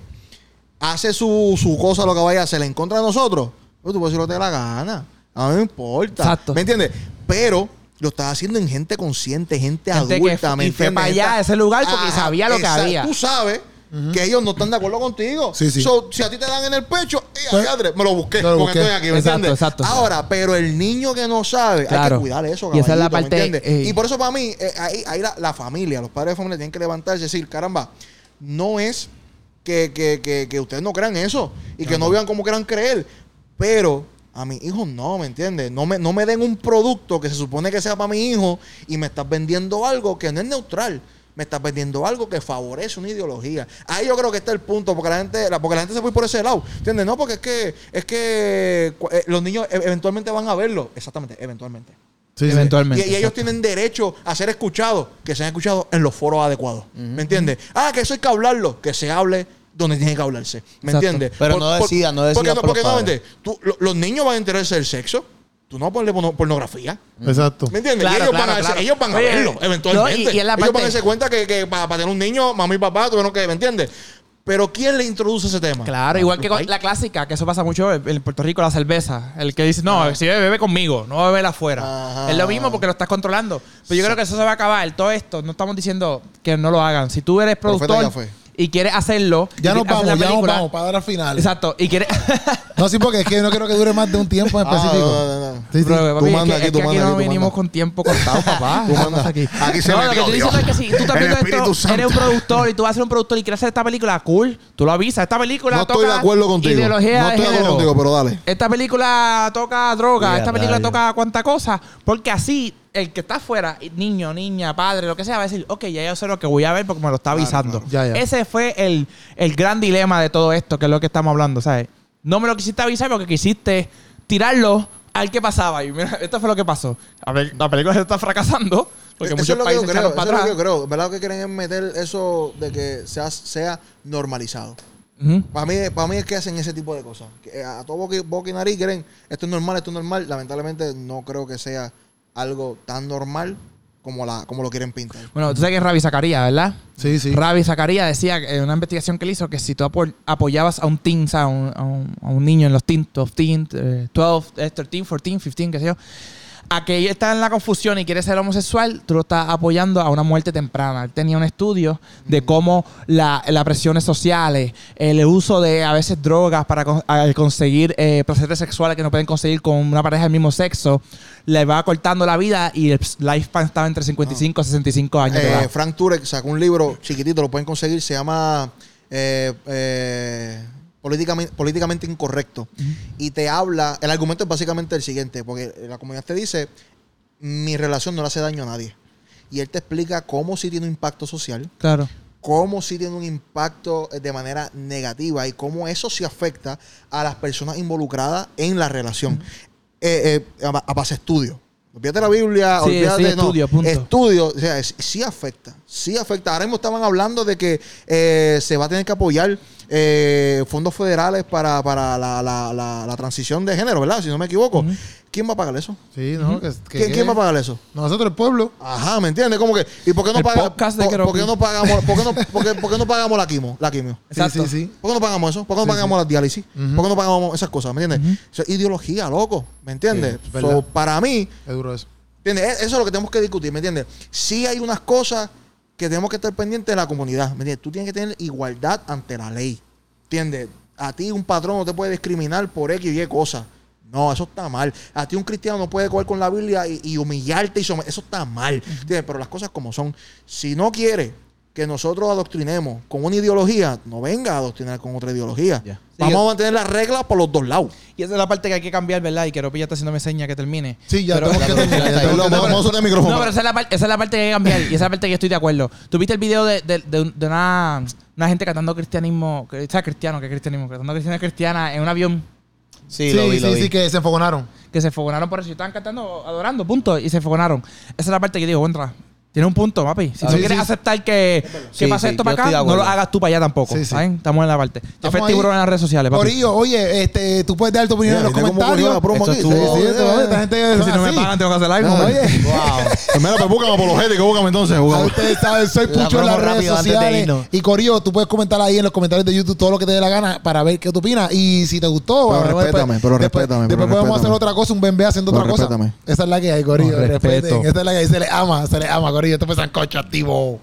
hace su, su cosa, lo que vaya a hacer en contra de nosotros, pues tú puedes decir lo que te dé la gana. A mí no me importa. Exacto. ¿Me entiendes? Pero lo estás haciendo en gente consciente, gente, Gente que adulta, fu- ¿me y fue para allá, a ese lugar, porque sabía lo que había. Tú sabes que ellos no están de acuerdo contigo. Sí, sí. So, si a ti te dan en el pecho, eh, Pues, me lo busqué, me lo porque busqué. estoy aquí, ¿me Exacto, entiendes? exacto. Ahora, pero el niño que no sabe, hay Claro. que cuidar eso, Y esa es la ¿me parte, entiendes? eh, Y por eso para mí, eh, ahí, ahí la, la familia, los padres de familia tienen que levantarse y decir, caramba, no es que, que, que, que ustedes no crean eso y que no vean como quieran creer, pero a mis hijos no, ¿me entiendes? No me, no me den un producto que se supone que sea para mi hijo y me estás vendiendo algo que no es neutral. Me estás vendiendo algo que favorece una ideología. Ahí yo creo que está el punto, porque la gente, la- porque la gente se fue por ese lado. ¿Entiendes? No, porque es que, es que eh, los niños e- eventualmente van a verlo. Exactamente, eventualmente. Sí. Eventualmente. Y, y ellos tienen derecho a ser escuchados, que sean escuchados en los foros adecuados. ¿Me entiendes? Ah, que eso hay que hablarlo, que se hable donde tiene que hablarse. ¿Me entiendes? Pero no decida, no decida Porque, por porque los padres. nuevamente, tú- lo- los niños van a enterarse del sexo. Tú no pones porno- pornografía. Exacto. ¿Me entiendes? Claro, y ellos, claro, van a, claro. ellos van a Oye, verlo, no, eventualmente. y- y ellos parte- van a darse cuenta que, que para, para tener un niño, mamá y papá tuvieron que, ¿me entiendes? Pero ¿quién le introduce ese tema? Claro, igual que con la clásica, que eso pasa mucho en Puerto Rico, la cerveza. El que dice, no, si bebe, bebe conmigo, no bebe afuera. Ajá. Es lo mismo porque lo estás controlando. Pero yo creo que eso se va a acabar. Todo esto, no estamos diciendo que no lo hagan. Si tú eres Profeta productor ya fue. Y quieres hacerlo, Ya nos vamos, ya nos vamos para dar al final. Exacto, y quieres... [LAUGHS] No, sí, porque es que no quiero que dure más de un tiempo en Ah, específico. no, no, no. Sí, sí. Bro, papi, es manda que- aquí, es tú que aquí manda no aquí, tú vinimos con tiempo contado, [LAUGHS] papá. Tú ¿Qué manda. pasa aquí? Aquí se no, lo que estoy Dios. diciendo es que si tú esto, eres un productor y tú vas a ser un productor y quieres hacer esta película, cool, tú lo avisas. Esta película No estoy de acuerdo contigo. ideología No estoy de acuerdo contigo, pero dale. Esta película toca droga, esta película toca cuánta cosa, porque así el que está afuera, niño, niña, padre, lo que sea, va a decir, ok, ya yo sé lo que voy a ver porque me lo está avisando. claro. Ya, ya. Ese fue el, el gran dilema de todo esto, que es lo que estamos hablando, ¿sabes? No me lo quisiste avisar porque quisiste tirarlo a ver qué pasaba. Y mira, esto fue lo que pasó. A ver, la película se está fracasando porque Eso muchos es lo que yo países creo, eso para es lo que yo creo. ¿Verdad? Lo que quieren es meter eso de que sea, sea normalizado. Para mí, para mí es que hacen ese tipo de cosas. Que a todo boca y nariz quieren, esto es normal, esto es normal. Lamentablemente no creo que sea algo tan normal como, la, como lo quieren pintar. Bueno, tú sabes que es Ravi Zacarías, ¿verdad? Sí, sí. Ravi Zacarías decía en una investigación que él hizo que si tú apo- apoyabas a un teen, o sea, a un, a un- a un niño en los teen, 12, teen, eh, 12, eh, 13, 14, 15, qué sé yo, a que ella está en la confusión y quiere ser homosexual, tú lo estás apoyando a una muerte temprana. Él tenía un estudio de cómo la- las presiones sociales, el uso de a veces drogas para con- conseguir eh, placeres sexuales que no pueden conseguir con una pareja del mismo sexo, le va cortando la vida y el lifespan estaba entre 55 y 65 años. de Eh. Frank Turek sacó un libro chiquitito, lo pueden conseguir, se llama eh, eh, políticamente, políticamente Incorrecto. Y te habla, el argumento es básicamente el siguiente, porque la comunidad te dice, mi relación no le hace daño a nadie. Y él te explica cómo sí tiene un impacto social, Claro. cómo sí tiene un impacto eh, de manera negativa y cómo eso sí afecta a las personas involucradas en la relación. Eh, eh, a, a base estudio. Olvídate la Biblia, Sí, olvídate, sí, no, estudio, punto. estudio, o sea, es- sí afecta, sí afecta. Ahora mismo estaban hablando de que eh, se va a tener que apoyar eh, fondos federales para, para la, la- la- la transición de género, ¿verdad? Si no me equivoco. ¿Quién va a pagar eso? Sí, ¿no? Que- que- ¿Quién, quién va a pagar eso? Nosotros, el pueblo. Ajá, ¿me entiendes? Como que, ¿y por qué no pagamos? por, qué no pagamos, por qué no, por qué- por qué no [LAUGHS] pagamos la quimio? La quimio? Sí, Exacto. sí, sí. ¿Por qué no pagamos eso? ¿Por qué no Sí, pagamos las diálisis? ¿Por qué no pagamos esas cosas? ¿Me entiendes? Eso es ideología, loco. ¿Me entiendes? Sí, verdad. So, para mí, Es duro eso. ¿Entiendes? E- Eso es lo que tenemos que discutir, ¿me entiendes? Sí hay unas cosas que tenemos que estar pendientes de la comunidad, ¿me entiendes? Tú tienes que tener igualdad ante la ley, ¿entiendes? A ti un patrón no te puede discriminar por X y Y cosas. No, eso está mal. A ti un cristiano no puede coger con la Biblia y, y humillarte y someter. Eso está mal. ¿entiendes? Pero las cosas como son. Si no quiere que nosotros adoctrinemos con una ideología, no venga a adoctrinar con otra ideología. Vamos Sí, yo- a mantener las reglas por los dos lados. Y esa es la parte que hay que cambiar, ¿verdad? Y que Ropi ya está haciéndome seña que termine. Sí, ya Pero- tenemos que terminar. Vamos a el micrófono. No, pero esa es, la parte, esa es la parte que hay que cambiar. Y esa es la parte que estoy de acuerdo. ¿Tuviste el video de, de, de, de una, una gente cantando cristianismo? Que, sea, cristiano, que cristianismo? Cantando cristiana cristiana en un avión Sí, Sí, lo vi, lo sí, vi. sí, que se enfogonaron. que se fogonaron por eso. Y estaban cantando, adorando, punto. Y se fogonaron. Esa es la parte que digo, contra. Tiene un punto, papi. Si Ah, tú sí, quieres sí. aceptar que, que Sí, pase sí, esto yo para estoy de acá, no acuerdo. lo hagas tú para allá tampoco. Sí, sí. ¿saben? Estamos en la parte. Jeffrey Estamos Tiburón ahí. en las redes sociales, papi. Corillo, oye, este, tú puedes dar tu opinión Mira, en los ¿viste cómo comentarios. corrió la promo Esto aquí? estuvo- Sí, sí, Sí, esto, esta gente si no me así. pagan, tengo que hacer algo. No, Oye. Wow. [LAUGHS] Pues pues búscame apologético, búscame entonces. Ah, búscame. Ustedes saben, soy La Pucho en promo las redes rápido antes de sociales. irnos. Y Corillo, tú puedes comentar ahí en los comentarios de YouTube todo lo que te dé la gana para ver qué tú opinas. Y si te gustó, Pero bueno, respétame, pero después, respétame, Después pero podemos hacer respétame. otra cosa, un bembé haciendo Pero otra cosa. respétame. Esa es la que hay, Corillo. Respeto. Respeten. Esa es la que hay. Se le ama, se le ama, Corillo. Esto fue Sancocho activo.